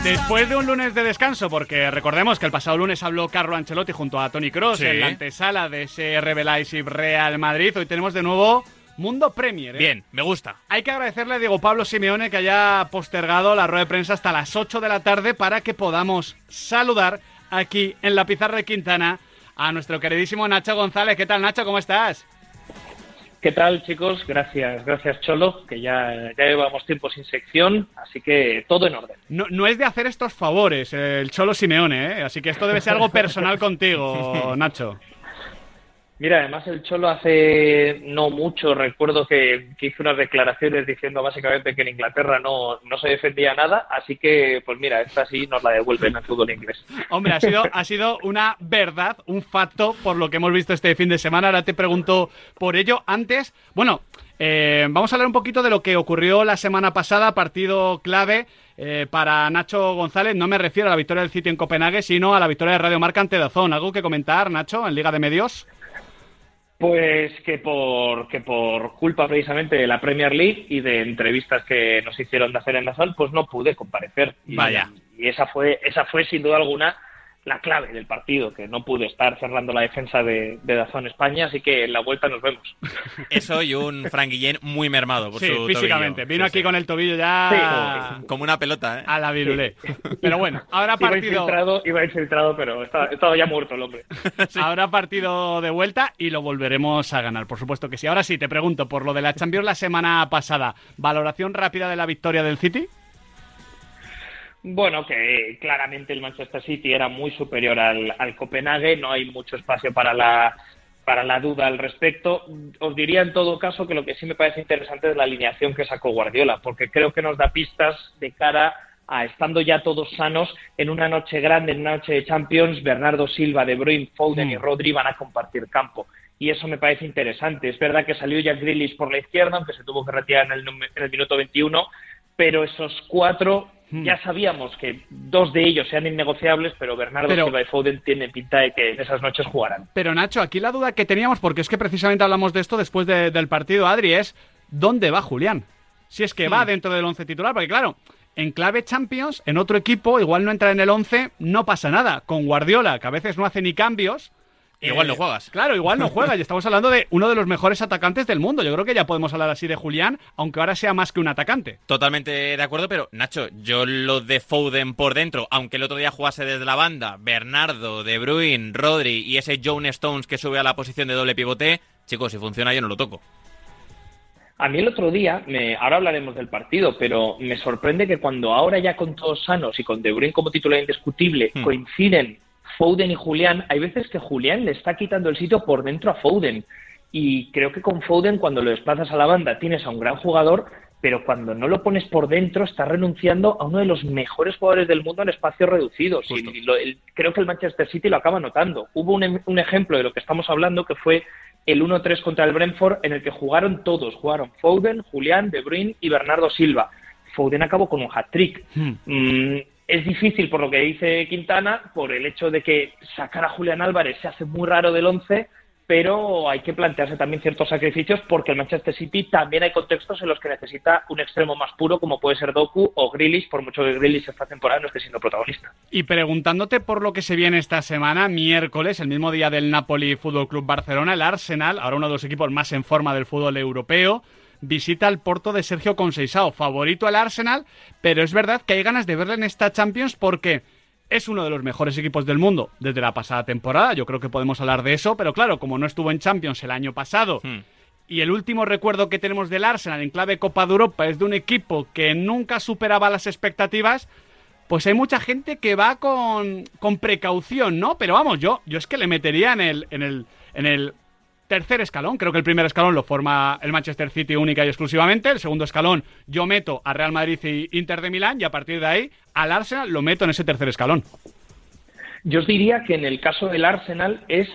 Después de un lunes de descanso, porque recordemos que el pasado lunes habló Carlo Ancelotti junto a Tony Cross Sí. en la antesala de ese Leipzig Real Madrid, hoy tenemos de nuevo Mundo Premier. ¿eh? Bien, me gusta. Hay que agradecerle a Diego Pablo Simeone que haya postergado la rueda de prensa hasta las 8 de la tarde para que podamos saludar aquí en la pizarra de Quintana a nuestro queridísimo Nacho González. ¿Qué tal, Nacho? ¿Cómo estás? ¿Qué tal, chicos? Gracias, gracias, Cholo, que ya, ya llevamos tiempo sin sección, así que todo en orden. No, no es de hacer estos favores el Cholo Simeone, ¿eh? así que esto debe ser algo personal (laughs) contigo, Nacho. Mira, además el Cholo hace no mucho, recuerdo que, que, hizo unas declaraciones diciendo básicamente que en Inglaterra no, no se defendía nada, así que pues mira, esta sí nos la devuelven al fútbol inglés. Hombre, ha sido, ha sido una verdad, un facto por lo que hemos visto este fin de semana. Ahora te pregunto por ello. Antes, bueno, eh, vamos a hablar un poquito de lo que ocurrió la semana pasada, partido clave. Eh, para Nacho González, no me refiero a la victoria del City en Copenhague, sino a la victoria de Radio Marca ante Dazón. ¿Algo que comentar, Nacho, en Liga de Medios? Pues que por, que por culpa precisamente de la Premier League y de entrevistas que nos hicieron de hacer en Dazón, pues no pude comparecer. Y, Vaya. Y esa fue, esa fue sin duda alguna la clave del partido, que no pude estar cerrando la defensa de, de Dazón España, así que en la vuelta nos vemos. (laughs) Eso y un Frank Guillén muy mermado por sí, su físicamente. tobillo. Vino Sí, aquí sí. con el tobillo ya Como una pelota, ¿eh? a la virulé. Pero bueno, (laughs) ahora Iba partido... infiltrado, iba infiltrado, pero estaba, estaba ya muerto el hombre. (laughs) Habrá partido de vuelta y lo volveremos a ganar, por supuesto que sí. Ahora sí, te pregunto, por lo de la Champions la semana pasada, ¿valoración rápida de la victoria del City? Bueno, que claramente el Manchester City era muy superior al, al Copenhague, no hay mucho espacio para la, para la duda al respecto. Os diría en todo caso que lo que sí me parece interesante es la alineación que sacó Guardiola, porque creo que nos da pistas de cara a estando ya todos sanos en una noche grande, en una noche de Champions, Bernardo Silva, De Bruyne, Foden y Rodri van a compartir campo. Y eso me parece interesante. Es verdad que salió Jack Grealish por la izquierda, aunque se tuvo que retirar en el, en el minuto 21, pero esos cuatro ya sabíamos que dos de ellos sean innegociables, pero Bernardo Pero- Silva y Foden tienen pinta de que en esas noches jugarán. Pero Nacho, aquí la duda que teníamos, porque es que precisamente hablamos de esto después de- del partido, Adri, es ¿dónde va Julián? Si es que va dentro del once titular, porque claro, en clave Champions, en otro equipo, igual no entra en el once, no pasa nada. Con Guardiola, que a veces no hace ni cambios... Igual eh, no juegas. Claro, igual no juegas. Y estamos hablando de uno de los mejores atacantes del mundo. Yo creo que ya podemos hablar así de Julián, aunque ahora sea más que un atacante. Totalmente de acuerdo, pero Nacho, yo lo de Foden por dentro, aunque el otro día jugase desde la banda, Bernardo, De Bruyne, Rodri y ese John Stones que sube a la posición de doble pivote, chicos, si funciona yo no lo toco. A mí el otro día, me, ahora hablaremos del partido, pero me sorprende que cuando ahora ya con todos sanos y con De Bruyne como titular indiscutible Hmm. coinciden Foden y Julián, hay veces que Julián le está quitando el sitio por dentro a Foden. Y creo que con Foden, cuando lo desplazas a la banda, tienes a un gran jugador, pero cuando no lo pones por dentro, estás renunciando a uno de los mejores jugadores del mundo en espacios reducidos. Y lo- el- creo que el Manchester City lo acaba notando. Hubo un, em- un ejemplo de lo que estamos hablando, que fue el 1-3 contra el Brentford, en el que jugaron todos. Jugaron Foden, Julián, De Bruyne y Bernardo Silva. Foden acabó con un hat-trick. Mm, es difícil por lo que dice Quintana, por el hecho de que sacar a Julián Álvarez se hace muy raro del 11, pero hay que plantearse también ciertos sacrificios porque el Manchester City también hay contextos en los que necesita un extremo más puro como puede ser Doku o Grealish, por mucho que Grealish esta temporada no esté siendo protagonista. Y preguntándote por lo que se viene esta semana, miércoles, el mismo día del Napoli Fútbol Club Barcelona, el Arsenal, ahora uno de los equipos más en forma del fútbol europeo, visita el Porto de Sergio Conceição, favorito al Arsenal, pero es verdad que hay ganas de verle en esta Champions porque es uno de los mejores equipos del mundo desde la pasada temporada, yo creo que podemos hablar de eso, pero claro, como no estuvo en Champions el año pasado y el último recuerdo que tenemos del Arsenal en clave Copa de Europa es de un equipo que nunca superaba las expectativas, pues hay mucha gente que va con, con precaución, ¿no? Pero vamos, yo, yo es que le metería en el, en el, en el tercer escalón. Creo que el primer escalón lo forma el Manchester City única y exclusivamente. El segundo escalón yo meto a Real Madrid y Inter de Milán y a partir de ahí al Arsenal lo meto en ese tercer escalón. Yo os diría que en el caso del Arsenal es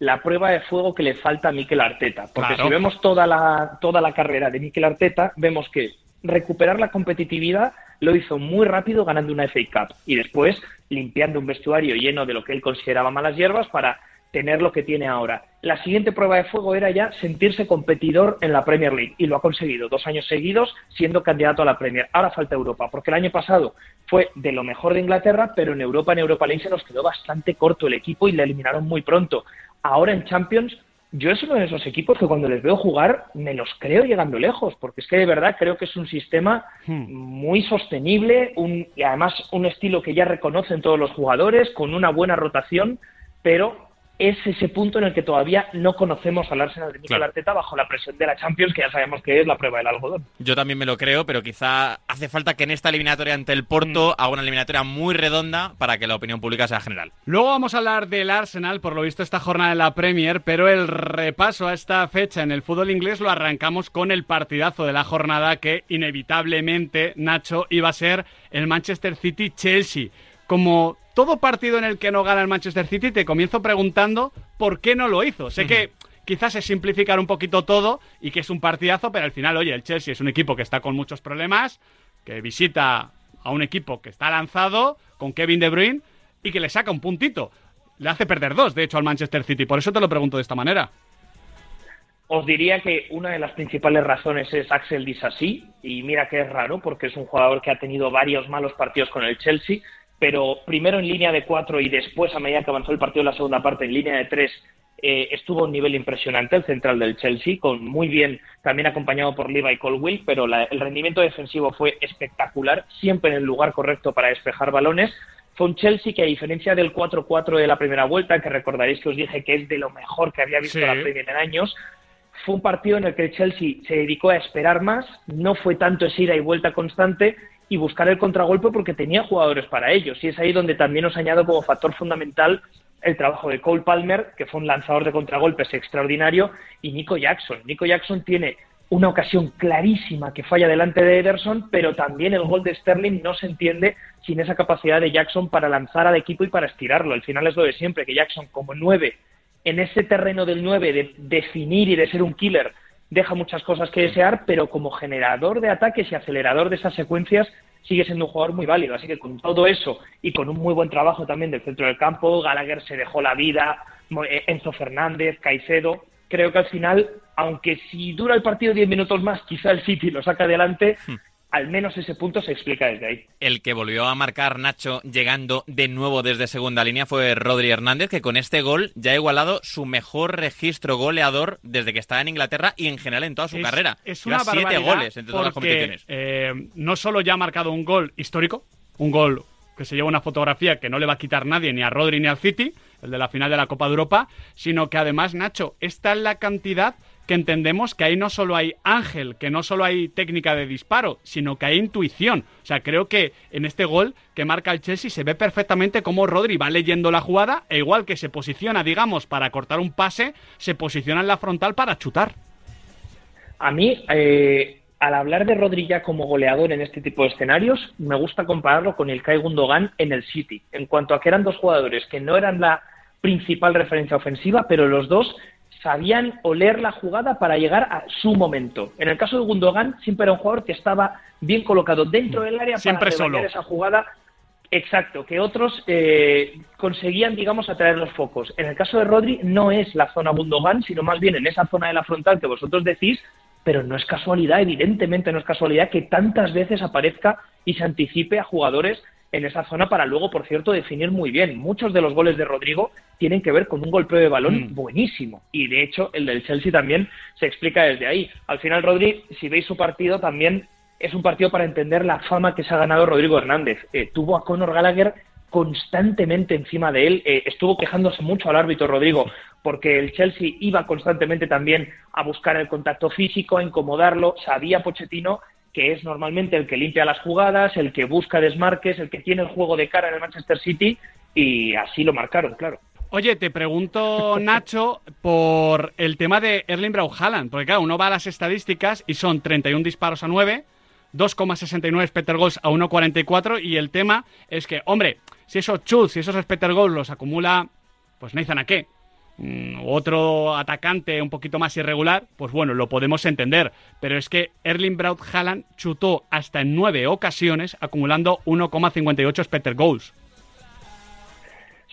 la prueba de fuego que le falta a Mikel Arteta. Porque Claro. si vemos toda la, toda la carrera de Mikel Arteta, vemos que recuperar la competitividad lo hizo muy rápido ganando una FA Cup y después limpiando un vestuario lleno de lo que él consideraba malas hierbas para tener lo que tiene ahora. La siguiente prueba de fuego era ya sentirse competidor en la Premier League y lo ha conseguido dos años seguidos siendo candidato a la Premier. Ahora falta Europa, porque el año pasado fue de lo mejor de Inglaterra, pero en Europa, en Europa League se nos quedó bastante corto el equipo y le eliminaron muy pronto. Ahora en Champions, yo es uno de esos equipos que cuando les veo jugar me los creo llegando lejos, porque es que de verdad creo que es un sistema muy sostenible un, y además un estilo que ya reconocen todos los jugadores, con una buena rotación, pero es ese punto en el que todavía no conocemos al Arsenal de Mikel Claro. Arteta bajo la presión de la Champions, que ya sabemos que es la prueba del algodón. Yo también me lo creo, pero quizá hace falta que en esta eliminatoria ante el Porto haga una eliminatoria muy redonda para que la opinión pública sea general. Luego vamos a hablar del Arsenal, por lo visto esta jornada de la Premier, pero el repaso a esta fecha en el fútbol inglés lo arrancamos con el partidazo de la jornada que inevitablemente, Nacho, iba a ser el Manchester City-Chelsea. Como todo partido en el que no gana el Manchester City, te comienzo preguntando por qué no lo hizo. Sé que quizás es simplificar un poquito todo y que es un partidazo, pero al final, oye, el Chelsea es un equipo que está con muchos problemas, que visita a un equipo que está lanzado con Kevin De Bruyne y que le saca un puntito. Le hace perder dos, de hecho, al Manchester City. Por eso te lo pregunto de esta manera. Os diría que una de las principales razones es Axel Disasi, y mira que es raro porque es un jugador que ha tenido varios malos partidos con el Chelsea, pero primero en línea de cuatro y después, a medida que avanzó el partido en la segunda parte, en línea de tres, eh, estuvo a un nivel impresionante el central del Chelsea, con muy bien, también acompañado por Levi Colwill, pero la- el rendimiento defensivo fue espectacular, siempre en el lugar correcto para despejar balones. Fue un Chelsea que, a diferencia del 4-4 de la primera vuelta, que recordaréis que os dije que es de lo mejor que había visto Sí. la Premier en años, fue un partido en el que el Chelsea se dedicó a esperar más, no fue tanto esa ida y vuelta constante y buscar el contragolpe porque tenía jugadores para ellos. Y es ahí donde también os añado como factor fundamental el trabajo de Cole Palmer, que fue un lanzador de contragolpes extraordinario, y Nico Jackson. Nico Jackson tiene una ocasión clarísima que falla delante de Ederson, pero también el gol de Sterling no se entiende sin esa capacidad de Jackson para lanzar al equipo y para estirarlo. Al final es lo de siempre, que Jackson como nueve en ese terreno del 9 de definir y de ser un killer deja muchas cosas que desear, pero como generador de ataques y acelerador de esas secuencias sigue siendo un jugador muy válido. Así que con todo eso y con un muy buen trabajo también del centro del campo, Gallagher se dejó la vida, eh, Enzo Fernández, Caicedo, creo que al final, aunque si dura el partido 10 minutos más, quizá el City lo saca adelante, al menos ese punto se explica desde ahí. El que volvió a marcar Nacho llegando de nuevo desde segunda línea fue Rodri Hernández, que con este gol ya ha igualado su mejor registro goleador desde que está en Inglaterra y en general en toda su Es- carrera. Es una siete barbaridad goles entre todas las competiciones. eh, no solo ya ha marcado un gol histórico, un gol que se lleva una fotografía que no le va a quitar nadie, ni a Rodri ni al City, el de la final de la Copa de Europa, sino que además, Nacho, esta es la cantidad que entendemos que ahí no solo hay ángel, que no solo hay técnica de disparo, sino que hay intuición. O sea, creo que en este gol que marca el Chelsea se ve perfectamente cómo Rodri va leyendo la jugada e igual que se posiciona, digamos, para cortar un pase, se posiciona en la frontal para chutar. A mí, eh, al hablar de Rodri ya como goleador en este tipo de escenarios, me gusta compararlo con el Kai Gundogan en el City, en cuanto a que eran dos jugadores que no eran la principal referencia ofensiva, pero los dos sabían oler la jugada para llegar a su momento. En el caso de Gundogan, siempre era un jugador que estaba bien colocado dentro del área Siempre para solo. esa jugada Exacto, que otros eh, conseguían, digamos, atraer los focos. En el caso de Rodri no es la zona Gundogan, sino más bien en esa zona de la frontal que vosotros decís, pero no es casualidad, evidentemente no es casualidad que tantas veces aparezca y se anticipe a jugadores en esa zona para luego, por cierto, definir muy bien. Muchos de los goles de Rodrigo tienen que ver con un golpeo de balón buenísimo. Y de hecho, el del Chelsea también se explica desde ahí. Al final, Rodri, si veis su partido, también es un partido para entender la fama que se ha ganado Rodrigo Hernández. Eh, tuvo a Conor Gallagher constantemente encima de él. Eh, estuvo quejándose mucho al árbitro Rodrigo porque el Chelsea iba constantemente también a buscar el contacto físico, a incomodarlo. Sabía Pochettino que es normalmente el que limpia las jugadas, el que busca desmarques, el que tiene el juego de cara en el Manchester City y así lo marcaron, claro. Oye, te pregunto, Nacho, por el tema de Erling Braut Haaland, porque claro, uno va a las estadísticas y son 31 disparos a 9, 2,69 Spetter Goals a 1,44 y el tema es que, hombre, si esos chuts, si esos Spetter Goals los acumula, pues Nathan a qué, mm, otro atacante un poquito más irregular, pues bueno, lo podemos entender. Pero es que Erling Braut Haaland chutó hasta en nueve ocasiones, acumulando 1,58 Spetter Goals.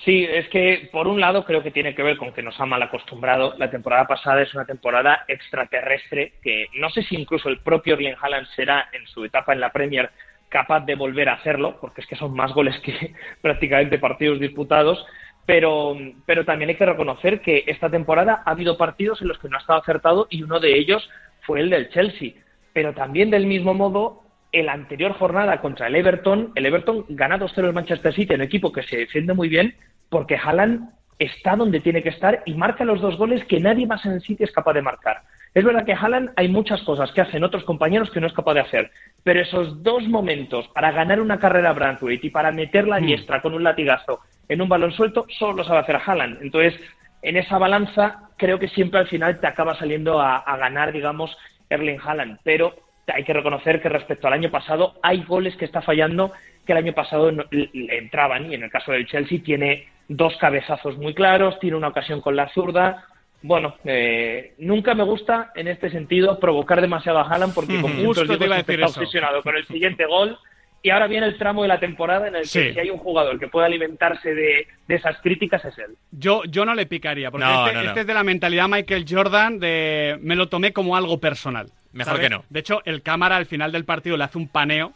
Sí, es que por un lado creo que tiene que ver con que nos ha mal acostumbrado. La temporada pasada es una temporada extraterrestre que no sé si incluso el propio Erling Haaland será en su etapa en la Premier capaz de volver a hacerlo, porque es que son más goles que (laughs) prácticamente partidos disputados. Pero, pero también hay que reconocer que esta temporada ha habido partidos en los que no ha estado acertado y uno de ellos fue el del Chelsea. Pero también del mismo modo, en la anterior jornada contra el Everton, el Everton gana 2-0 el Manchester City, un equipo que se defiende muy bien, porque Haaland está donde tiene que estar y marca los dos goles que nadie más en el City es capaz de marcar. Es verdad que Haaland hay muchas cosas que hacen otros compañeros que no es capaz de hacer, pero esos dos momentos para ganar una carrera a Brandwaite y para meter la diestra con un latigazo en un balón suelto, solo lo sabe hacer Haaland. Entonces, en esa balanza, creo que siempre al final te acaba saliendo a, a ganar, digamos, Erling Haaland. Pero hay que reconocer que respecto al año pasado hay goles que está fallando que el año pasado no- le le entraban y en el caso del Chelsea tiene dos cabezazos muy claros, tiene una ocasión con la zurda. Bueno, eh, nunca me gusta en este sentido provocar demasiado a Haaland porque como Justo muchos te iba a está eso. obsesionado con el siguiente gol y ahora viene el tramo de la temporada en el que Sí. si hay un jugador que pueda alimentarse de, de esas críticas es él. Yo, yo no le picaría, porque No, este, no, no. este es de la mentalidad Michael Jordan de me lo tomé como algo personal. Mejor ¿sabes? que no. De hecho, el cámara al final del partido le hace un paneo.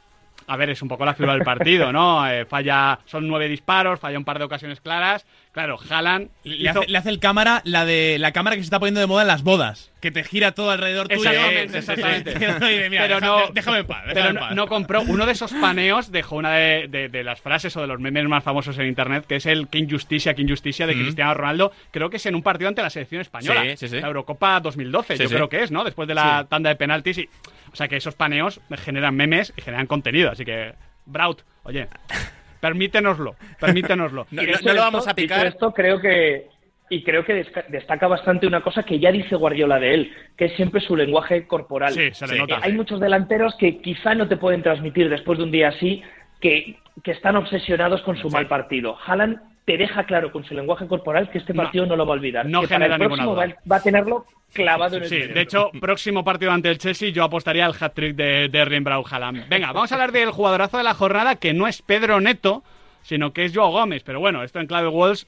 A ver, es un poco la figura del partido, ¿no? (laughs) Eh, falla, son nueve disparos, falla un par de ocasiones claras. Claro, Haaland Le hizo- hace, le hace el cámara la de la cámara que se está poniendo de moda en las bodas, que te gira todo alrededor tuyo. Exactamente, exactamente. (laughs) Oye, mira, pero deja- no, déjame en paz. déjame pero en no, paz. no compró. Uno de esos paneos dejó una de, de- de las frases o de los memes más famosos en internet, que es el que injusticia, que injusticia de Mm. Cristiano Ronaldo. Creo que es en un partido ante la selección española. Sí, sí, sí. La Eurocopa 2012, Sí, yo sí. creo que es, ¿no? Después de la Sí. tanda de penaltis. Y, o sea que esos paneos generan memes y generan contenido. Así que, Braut, oye, permítenoslo, permítenoslo. Y dicho esto- dicho esto, creo que y creo que desca- destaca bastante una cosa que ya dice Guardiola de él, que es siempre su lenguaje corporal. Sí, se le nota. Hay muchos delanteros que quizá no te pueden transmitir después de un día así que, que están obsesionados con su mal partido. Haaland te deja claro con su lenguaje corporal que este partido no, lo va a olvidar. no que para genera el ninguna próximo duda. va, va a tenerlo clavado en el Sí, cerebro. de hecho, próximo partido ante el Chelsea yo apostaría al hat-trick de, de Erling Braut. Venga, vamos a hablar del jugadorazo de la jornada, que no es Pedro Neto, sino que es Joao Gómez. Pero bueno, esto en clave Wolves,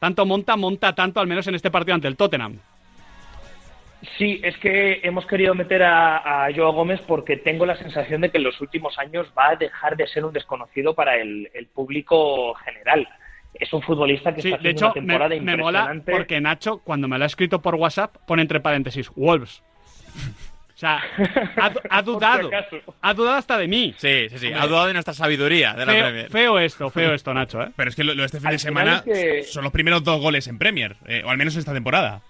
tanto monta, monta tanto, al menos en este partido ante el Tottenham. Sí, es que hemos querido meter a, a Joao Gómez porque tengo la sensación de que en los últimos años va a dejar de ser un desconocido para el, el público general. Es un futbolista que Sí, está de haciendo hecho, una temporada me, me mola porque Nacho, cuando me lo ha escrito por WhatsApp, pone entre paréntesis, Wolves. O sea, ha, ha (laughs) dudado. Ha dudado hasta de mí. Sí, sí, sí. Ha dudado de nuestra sabiduría de la Feo, Premier. feo esto, feo esto, Nacho, ¿eh? Pero es que lo, lo de este fin Al de semana es que- son los primeros dos goles en Premier, eh, o al menos esta temporada.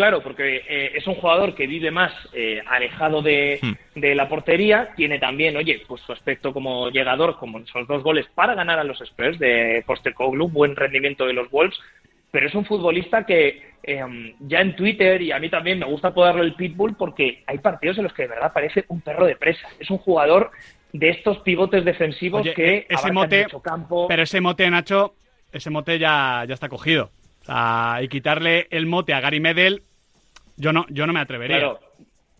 Claro, porque eh, es un jugador que vive más eh, alejado de, Hmm. de la portería, tiene también, oye, pues su aspecto como llegador, como esos dos goles para ganar a los Spurs de Postecoglou, buen rendimiento de los Wolves, pero es un futbolista que eh, ya en Twitter y a mí también me gusta apodarlo el Pitbull porque hay partidos en los que de verdad parece un perro de presa. Es un jugador de estos pivotes defensivos Oye, que e- ese mote, mucho campo. pero ese mote, Nacho, ese mote ya, ya está cogido. Y quitarle el mote a Gary Medel, yo no, yo no me atrevería. Claro,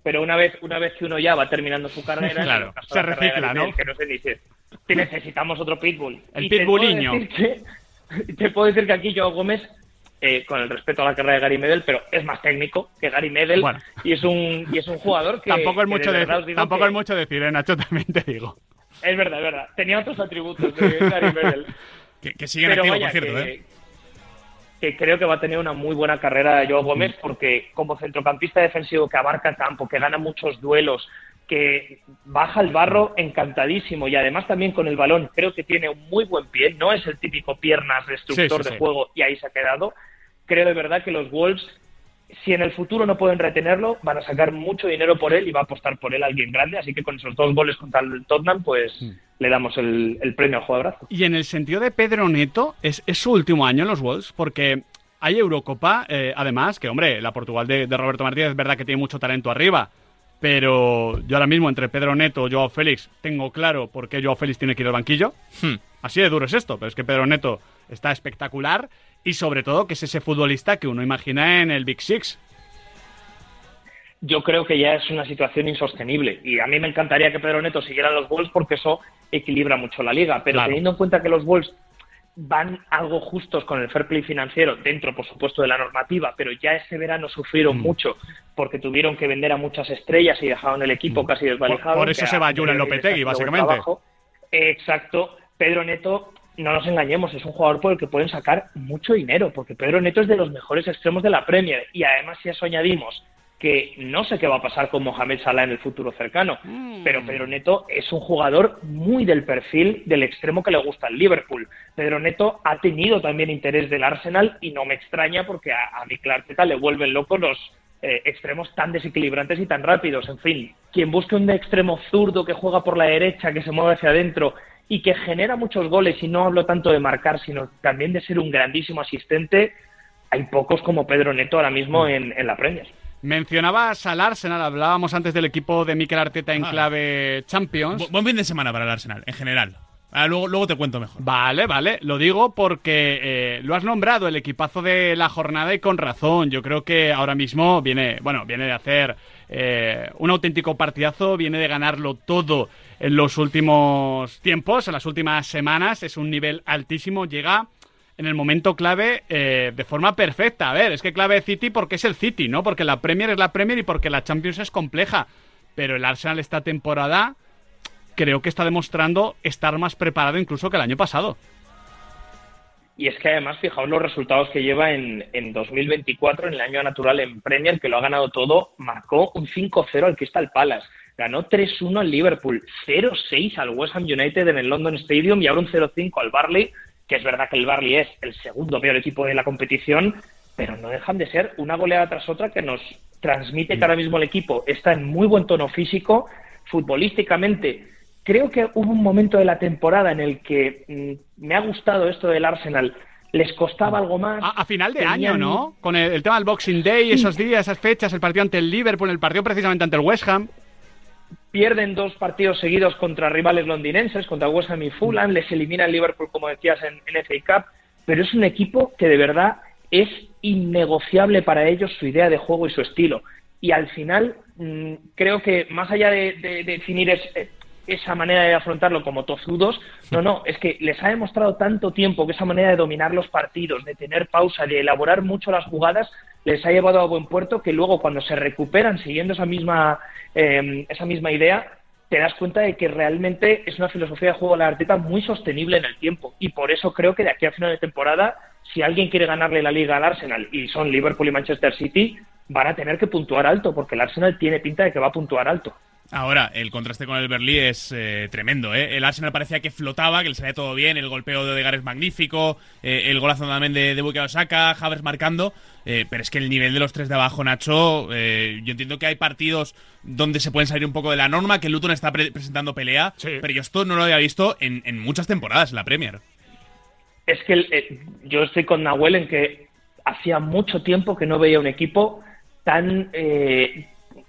pero una vez, una vez que uno ya va terminando su carrera, (laughs) Claro, se recicla, ¿no? Que no se dice, "Te necesitamos otro pitbull. El Y te puedo pitbulliño. decir que- (laughs) Te puedo decir que aquí Joao Gómez, eh, con el respeto a la carrera de Gary Medel, pero es más técnico que Gary Medel Bueno. y es un y es un jugador que (laughs) tampoco es mucho, de tampoco que- es mucho decir, ¿eh, Nacho? También te digo. Es verdad, es verdad. Tenía otros atributos de Gary Medel. Que, que siguen Pero activo, vaya, por cierto, que, ¿eh? Que creo que va a tener una muy buena carrera Joao Gómez porque como centrocampista defensivo que abarca campo, que gana muchos duelos, que baja el barro encantadísimo y además también con el balón creo que tiene un muy buen pie, no es el típico piernas destructor Sí, sí, de sí. juego y ahí se ha quedado. Creo de verdad que los Wolves si en el futuro no pueden retenerlo, van a sacar mucho dinero por él y va a apostar por él alguien grande. Así que con esos dos goles contra el Tottenham, pues le damos el, el premio al jugadorazo. Y en el sentido de Pedro Neto, es, es su último año en los Wolves, porque hay Eurocopa, eh, además, que hombre, la Portugal de, de Roberto Martínez es verdad que tiene mucho talento arriba, pero yo ahora mismo entre Pedro Neto y Joao Félix tengo claro por qué Joao Félix tiene que ir al banquillo. Hmm. Así de duro es esto, pero es que Pedro Neto está espectacular y sobre todo que es ese futbolista que uno imagina en el Big Six. Yo creo que ya es una situación insostenible y a mí me encantaría que Pedro Neto siguiera en los Wolves porque eso equilibra mucho la liga. Pero Claro. teniendo en cuenta que los Wolves van algo justos con el fair play financiero, dentro, por supuesto, de la normativa, pero ya ese verano sufrieron Mm. mucho porque tuvieron que vender a muchas estrellas y dejaron el equipo casi desvalijado. Mm. Por eso se va a- Julen Lopetegui, básicamente. trabajo. Exacto. Pedro Neto, no nos engañemos, es un jugador por el que pueden sacar mucho dinero, porque Pedro Neto es de los mejores extremos de la Premier. Y además, si eso añadimos que no sé qué va a pasar con Mohamed Salah en el futuro cercano, Mm. pero Pedro Neto es un jugador muy del perfil del extremo que le gusta al Liverpool. Pedro Neto ha tenido también interés del Arsenal y no me extraña porque a, a Mikel Arteta le vuelven locos los eh, extremos tan desequilibrantes y tan rápidos. En fin, quien busque un extremo zurdo que juega por la derecha, que se mueve hacia adentro y que genera muchos goles, y no hablo tanto de marcar, sino también de ser un grandísimo asistente, hay pocos como Pedro Neto ahora mismo en, en la Premier. Mencionabas al Arsenal, hablábamos antes del equipo de Mikel Arteta en Ah. clave Champions. Bu- buen fin de semana para el Arsenal, en general. Ah, luego, luego te cuento mejor. Vale, vale, lo digo porque eh, lo has nombrado, el equipazo de la jornada y con razón. Yo creo que ahora mismo viene, bueno, viene de hacer eh, un auténtico partidazo, viene de ganarlo todo en los últimos tiempos, en las últimas semanas. Es un nivel altísimo, llega en el momento clave eh, de forma perfecta. A ver, es que clave City porque es el City, ¿no? Porque la Premier es la Premier y porque la Champions es compleja. Pero el Arsenal esta temporada creo que está demostrando estar más preparado incluso que el año pasado. Y es que además, fijaos los resultados que lleva en, en 2024, en el año natural en Premier, que lo ha ganado todo, marcó un 5-0 al Crystal Palace, ganó 3-1 al Liverpool, 0-6 al West Ham United en el London Stadium y ahora un 0-5 al Barley, que es verdad que el Barley es el segundo peor equipo de la competición, pero no dejan de ser una goleada tras otra que nos transmite que ahora mismo el equipo está en muy buen tono físico, futbolísticamente creo que hubo un momento de la temporada en el que mm, me ha gustado esto del Arsenal. Les costaba algo más. A, a final de Tenían- año, ¿no? Con el, el tema del Boxing Day, esos días, esas fechas, el partido ante el Liverpool, el partido precisamente ante el West Ham. Pierden dos partidos seguidos contra rivales londinenses, contra West Ham y Fulham. Les elimina el Liverpool, como decías, en, en FA Cup. Pero es un equipo que de verdad es innegociable para ellos su idea de juego y su estilo. Y al final, mm, creo que más allá de, de- de definir es- eh, esa manera de afrontarlo como tozudos, no, no, es que les ha demostrado tanto tiempo que esa manera de dominar los partidos, de tener pausa, de elaborar mucho las jugadas, les ha llevado a buen puerto que luego cuando se recuperan siguiendo esa misma, eh, esa misma idea, te das cuenta de que realmente es una filosofía de juego de la Arteta muy sostenible en el tiempo. Y por eso creo que de aquí a final de temporada, si alguien quiere ganarle la liga al Arsenal y son Liverpool y Manchester City, van a tener que puntuar alto, porque el Arsenal tiene pinta de que va a puntuar alto. Ahora, el contraste con el Berlí es eh, tremendo, ¿eh? El Arsenal parecía que flotaba, que le salía todo bien, el golpeo de Odegaard es magnífico, eh, el golazo también de, de Bukayo Saka, Havers marcando, eh, pero es que el nivel de los tres de abajo, Nacho, eh, yo entiendo que hay partidos donde se pueden salir un poco de la norma, que el Luton está pre- presentando pelea, pero yo esto no lo había visto en, en muchas temporadas en la Premier. Es que el- eh, yo estoy con Nahuel en que hacía mucho tiempo que no veía un equipo tan, eh,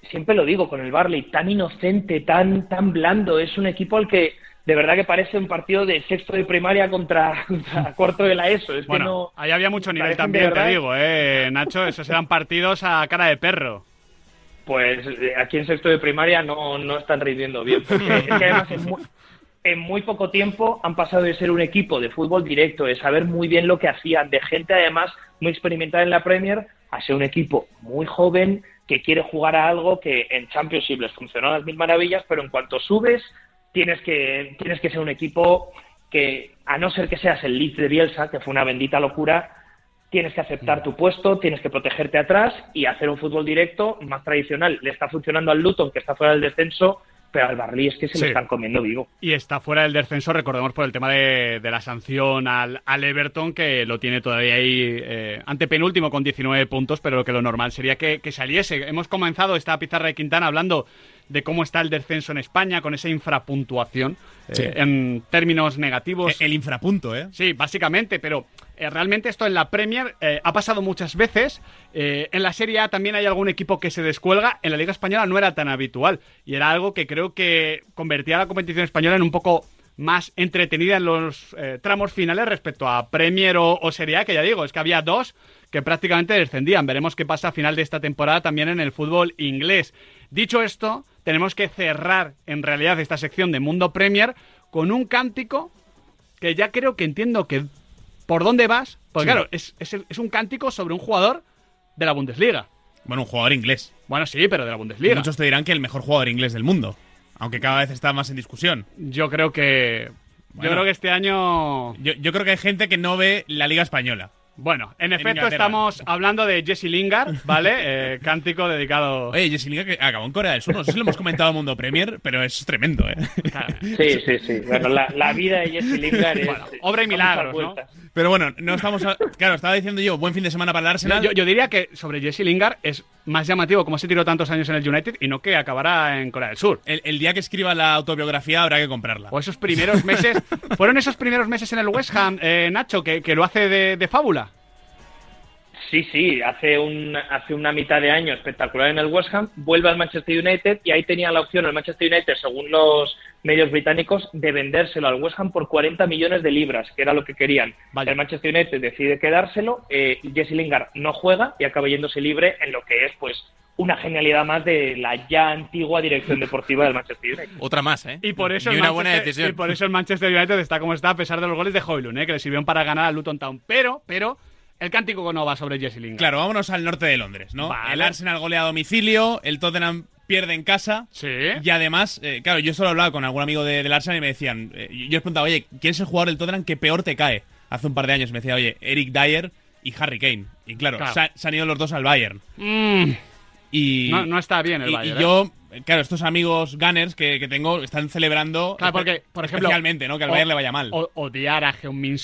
siempre lo digo con el Barley, tan inocente, tan, tan blando. Es un equipo al que de verdad que parece un partido de sexto de primaria contra, (laughs) contra (laughs) cuarto de la ESO. Es que Bueno, no, ahí había mucho nivel también, te digo, ¿eh, Nacho? Esos eran partidos a cara de perro. pues eh, aquí en sexto de primaria no, no están rindiendo bien. Porque es que además en muy, en muy poco tiempo han pasado de ser un equipo de fútbol directo, de saber muy bien lo que hacían, de gente además muy experimentada en la Premier, a ser un equipo muy joven que quiere jugar a algo que en Championship les funcionó a las mil maravillas, pero en cuanto subes tienes que, tienes que ser un equipo que, a no ser que seas el Leeds de Bielsa, que fue una bendita locura, tienes que aceptar tu puesto, tienes que protegerte atrás y hacer un fútbol directo más tradicional. Le está funcionando al Luton, que está fuera del descenso, pero al Barley es que se Sí. lo están comiendo vivo. Y está fuera del descenso, recordemos por el tema de, de la sanción al, al Everton, que lo tiene todavía ahí eh, antepenúltimo con 19 puntos, pero lo que lo normal sería que, que saliese. Hemos comenzado esta pizarra de Quintana hablando de cómo está el descenso en España, con esa infrapuntuación, eh, en términos negativos. El, el infrapunto, ¿eh? Sí, básicamente, pero eh, realmente esto en la Premier eh, ha pasado muchas veces. En la Serie A también hay algún equipo que se descuelga. En la Liga Española no era tan habitual. Y era algo que creo que convertía a la competición española en un poco más entretenida en los tramos finales respecto a Premier o, o Serie A, que ya digo, es que había dos que prácticamente descendían. Veremos qué pasa a final de esta temporada también en el fútbol inglés. Dicho esto, tenemos que cerrar en realidad esta sección de Mundo Premier con un cántico que ya creo que entiendo que por dónde vas, porque Sí. claro, es, es el- es un cántico sobre un jugador de la Bundesliga. Bueno, un jugador inglés. Bueno, sí, pero de la Bundesliga. Muchos te dirán que el mejor jugador inglés del mundo, aunque cada vez está más en discusión. Yo creo que... Bueno. Yo creo que este año... Yo, yo creo que hay gente que no ve la Liga Española. Bueno, en efecto Inglaterra. estamos hablando de Jesse Lingard, ¿vale? (laughs) Eh, cántico dedicado... Oye, Jesse Lingard que acabó en Corea del Sur. No sé si lo hemos comentado al Mundo Premier, pero es tremendo, ¿eh? (laughs) Sí, sí, sí. Bueno, la, la vida de Jesse Lingard es. Bueno, obra y milagros, ¿no? Pero bueno, no estamos. a- Claro, estaba diciendo yo, buen fin de semana para el Arsenal. Yo, yo diría que sobre Jesse Lingard es más llamativo cómo se tiró tantos años en el United y no que acabará en Corea del Sur. El, el día que escriba la autobiografía habrá que comprarla. O esos primeros meses... (laughs) ¿Fueron esos primeros meses en el West Ham, eh, Nacho, que, que lo hace de, de fábula? Sí, sí, hace, un, hace una mitad de año espectacular en el West Ham, vuelve al Manchester United y ahí tenía la opción el Manchester United, según los medios británicos, de vendérselo al West Ham por 40 millones de libras, que era lo que querían. El Manchester United decide quedárselo, eh, Jesse Lingard no juega y acaba yéndose libre en lo que es, pues, una genialidad más de la ya antigua dirección (laughs) deportiva del Manchester United. Otra más, ¿eh? Y por eso, el una buena Manchester- decisión. y por eso el Manchester United está como está a pesar de los goles de Hoylund, ¿eh? que le sirvieron para ganar al Luton Town. Pero, pero, el cántico no va sobre Jesse Lingard. Claro, vámonos al norte de Londres, ¿no? Vale. El Arsenal golea a domicilio, el Tottenham pierde en casa. Sí. Y además, eh, claro, yo solo he hablado con algún amigo de- del Arsenal y me decían, eh, yo les preguntaba, oye, ¿quién es el jugador del Tottenham que peor te cae? Hace un par de años me decía, oye, Eric Dyer y Harry Kane. Y claro, Claro. Se, ha- se han ido los dos al Bayern. Mm, Y, no, no está bien el y- Bayern. y yo, eh, claro, estos amigos Gunners que, que tengo están celebrando. Claro, porque, por ejemplo. Especialmente, ¿no? Que al o- Bayern le vaya mal. o- odiar a Heung-Min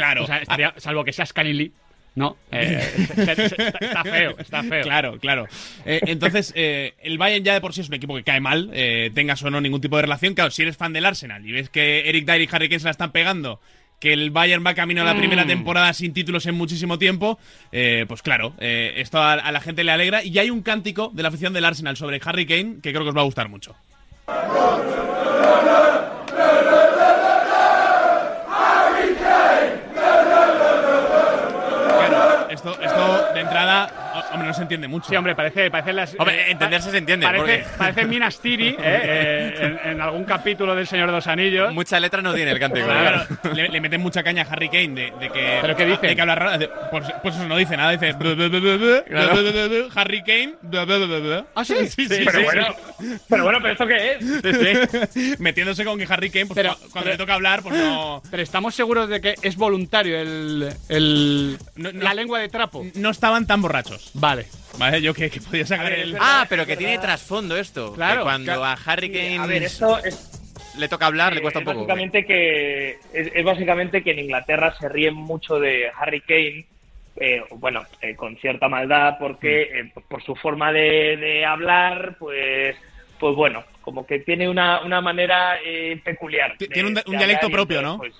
Claro. O sea, estaría- salvo que seas Lee. No, eh, se- se- se- está, feo, está feo. Claro, claro. Eh, entonces, eh, el Bayern ya de por sí es un equipo que cae mal, tengas o no ningún tipo de relación. Claro, si eres fan del Arsenal y ves que Eric Dyer y Harry Kane se la están pegando, que el Bayern va camino a la Mm. primera temporada sin títulos en muchísimo tiempo, pues claro, esto a, a la gente le alegra. Y hay un cántico de la afición del Arsenal sobre Harry Kane que creo que os va a gustar mucho. Claro, esto, esto de entrada, o- hombre, no se entiende mucho. Sí, hombre, parece, parece las. Hombre, entenderse se entiende, Parece, porque- parece Minas Tirith, ¿eh? Eh, en, en algún capítulo del Señor de los Anillos. Mucha letra no tiene el cántico. Claro, le, le meten mucha caña a Harry Kane de, de que. ¿Pero qué dice? De que habla raro. de- Pues, pues eso no dice nada, dice. "Bu, bu, bu, bu, bu, Claro. Harry Kane. bu, bu, bu, bu, bu". ¿Ah, sí? Sí, sí, Pero sí, bueno, pero bueno, ¿pero esto qué es? sí, sí. Metiéndose con que Harry Kane, pues Pero- cu- cuando pero- le toca hablar, pues no. Pero estamos seguros de que es voluntario el, el No- no- la lengua de trapo. No estaban tan borrachos. Vale. Vale, yo que, que podía sacar el. Ah, pero que tiene trasfondo esto. Claro. Que cuando a Harry Kane A ver, esto es, le toca hablar, le cuesta es un poco. Básicamente que, es, es básicamente que en Inglaterra se ríen mucho de Harry Kane, eh, bueno, eh, con cierta maldad, porque eh, por su forma de, de hablar, pues, pues bueno, como que tiene una, una manera eh, peculiar. De- tiene un, de un dialecto propio, ¿no? pues,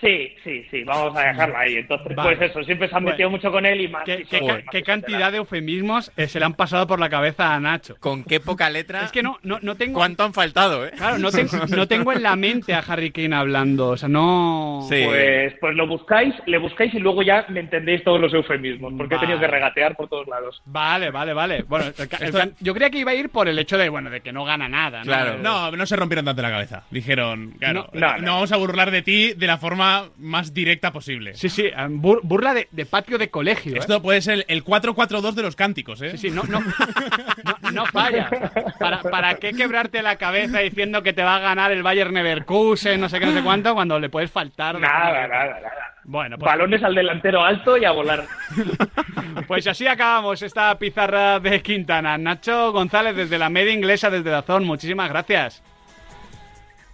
Sí, sí, sí, vamos a dejarlo ahí. Entonces, Vale. pues eso, siempre se han Bueno. metido mucho con él y más. ¿Qué, y qué más cantidad de eufemismos eh, se le han pasado por la cabeza a Nacho? Con qué poca letra. Es que no, no, no tengo. ¿Cuánto han faltado, eh? Claro, no, tengo- no tengo en la mente a Harry Kane hablando. O sea, no. Sí. Pues, pues lo buscáis, le buscáis y luego ya me entendéis todos los eufemismos, porque he tenido Vale. que regatear por todos lados. Vale, vale, vale. Bueno, yo creía que iba a ir por el hecho de, bueno, de que no gana nada. ¿no? Claro. No, no se rompieron tanto la cabeza. Dijeron, claro, No, no, no, no. vamos a burlar de ti de la forma más directa posible. Sí, sí, eh, bur- burla de, de patio de colegio. ¿eh? Esto puede ser el 4-4-2 de los cánticos, ¿eh? Sí, sí, no, no, no, no falla. ¿Para, ¿Para qué quebrarte la cabeza diciendo que te va a ganar el Bayern Leverkusen, no sé qué, no sé cuánto, cuando le puedes faltar? Nada, nada, nada. Bueno, pues, Balones al delantero alto y a volar. (laughs) pues así acabamos esta pizarra de Quintana. Nacho González desde la media inglesa, desde Dazón, muchísimas gracias.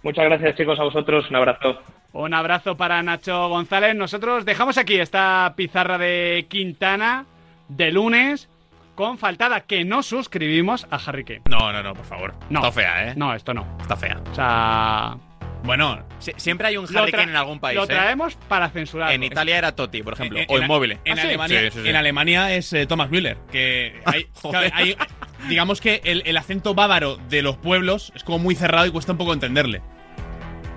Muchas gracias, chicos, a vosotros. Un abrazo. Un abrazo para Nacho González. Nosotros dejamos aquí esta pizarra de Quintana de lunes con faltada que no suscribimos a Harry Kane. No, no, no, por favor. No. Está fea, ¿eh? No, esto no. Está fea. O sea, Bueno, Sie- siempre hay un Harry Kane en algún país, Lo ¿eh? traemos para censurar. En Italia era Totti, por ejemplo. en- o Inmóvil. En, ¿Ah, sí? Alemania, Sí, sí, sí. en Alemania es eh, Thomas Müller, que (laughs) hay, Joder. claro, hay- digamos que el, el acento bávaro de los pueblos es como muy cerrado y cuesta un poco entenderle.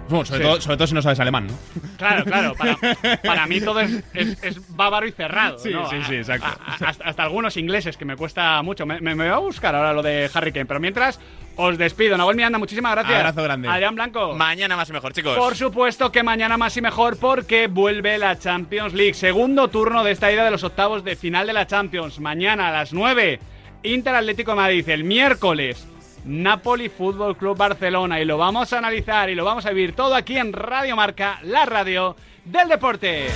Bueno, sobre, Sí. todo, sobre todo si no sabes alemán, ¿no? Claro, claro. Para, (laughs) para mí todo es, es- es bávaro y cerrado. Sí, ¿no? sí, sí, exacto. A- a- hasta, hasta algunos ingleses que me cuesta mucho. Me, me- me voy a buscar ahora lo de Harry Kane. Pero mientras, os despido. Nahuel Miranda, muchísimas gracias. Abrazo grande. Adrián Blanco. Mañana más y mejor, chicos. Por supuesto que mañana más y mejor porque vuelve la Champions League. Segundo turno de esta ida de los octavos de final de la Champions. Mañana a las 9, Inter Atlético de Madrid. El miércoles, Napoli Fútbol Club Barcelona. Y lo vamos a analizar y lo vamos a vivir todo aquí en Radio Marca, la radio del deporte.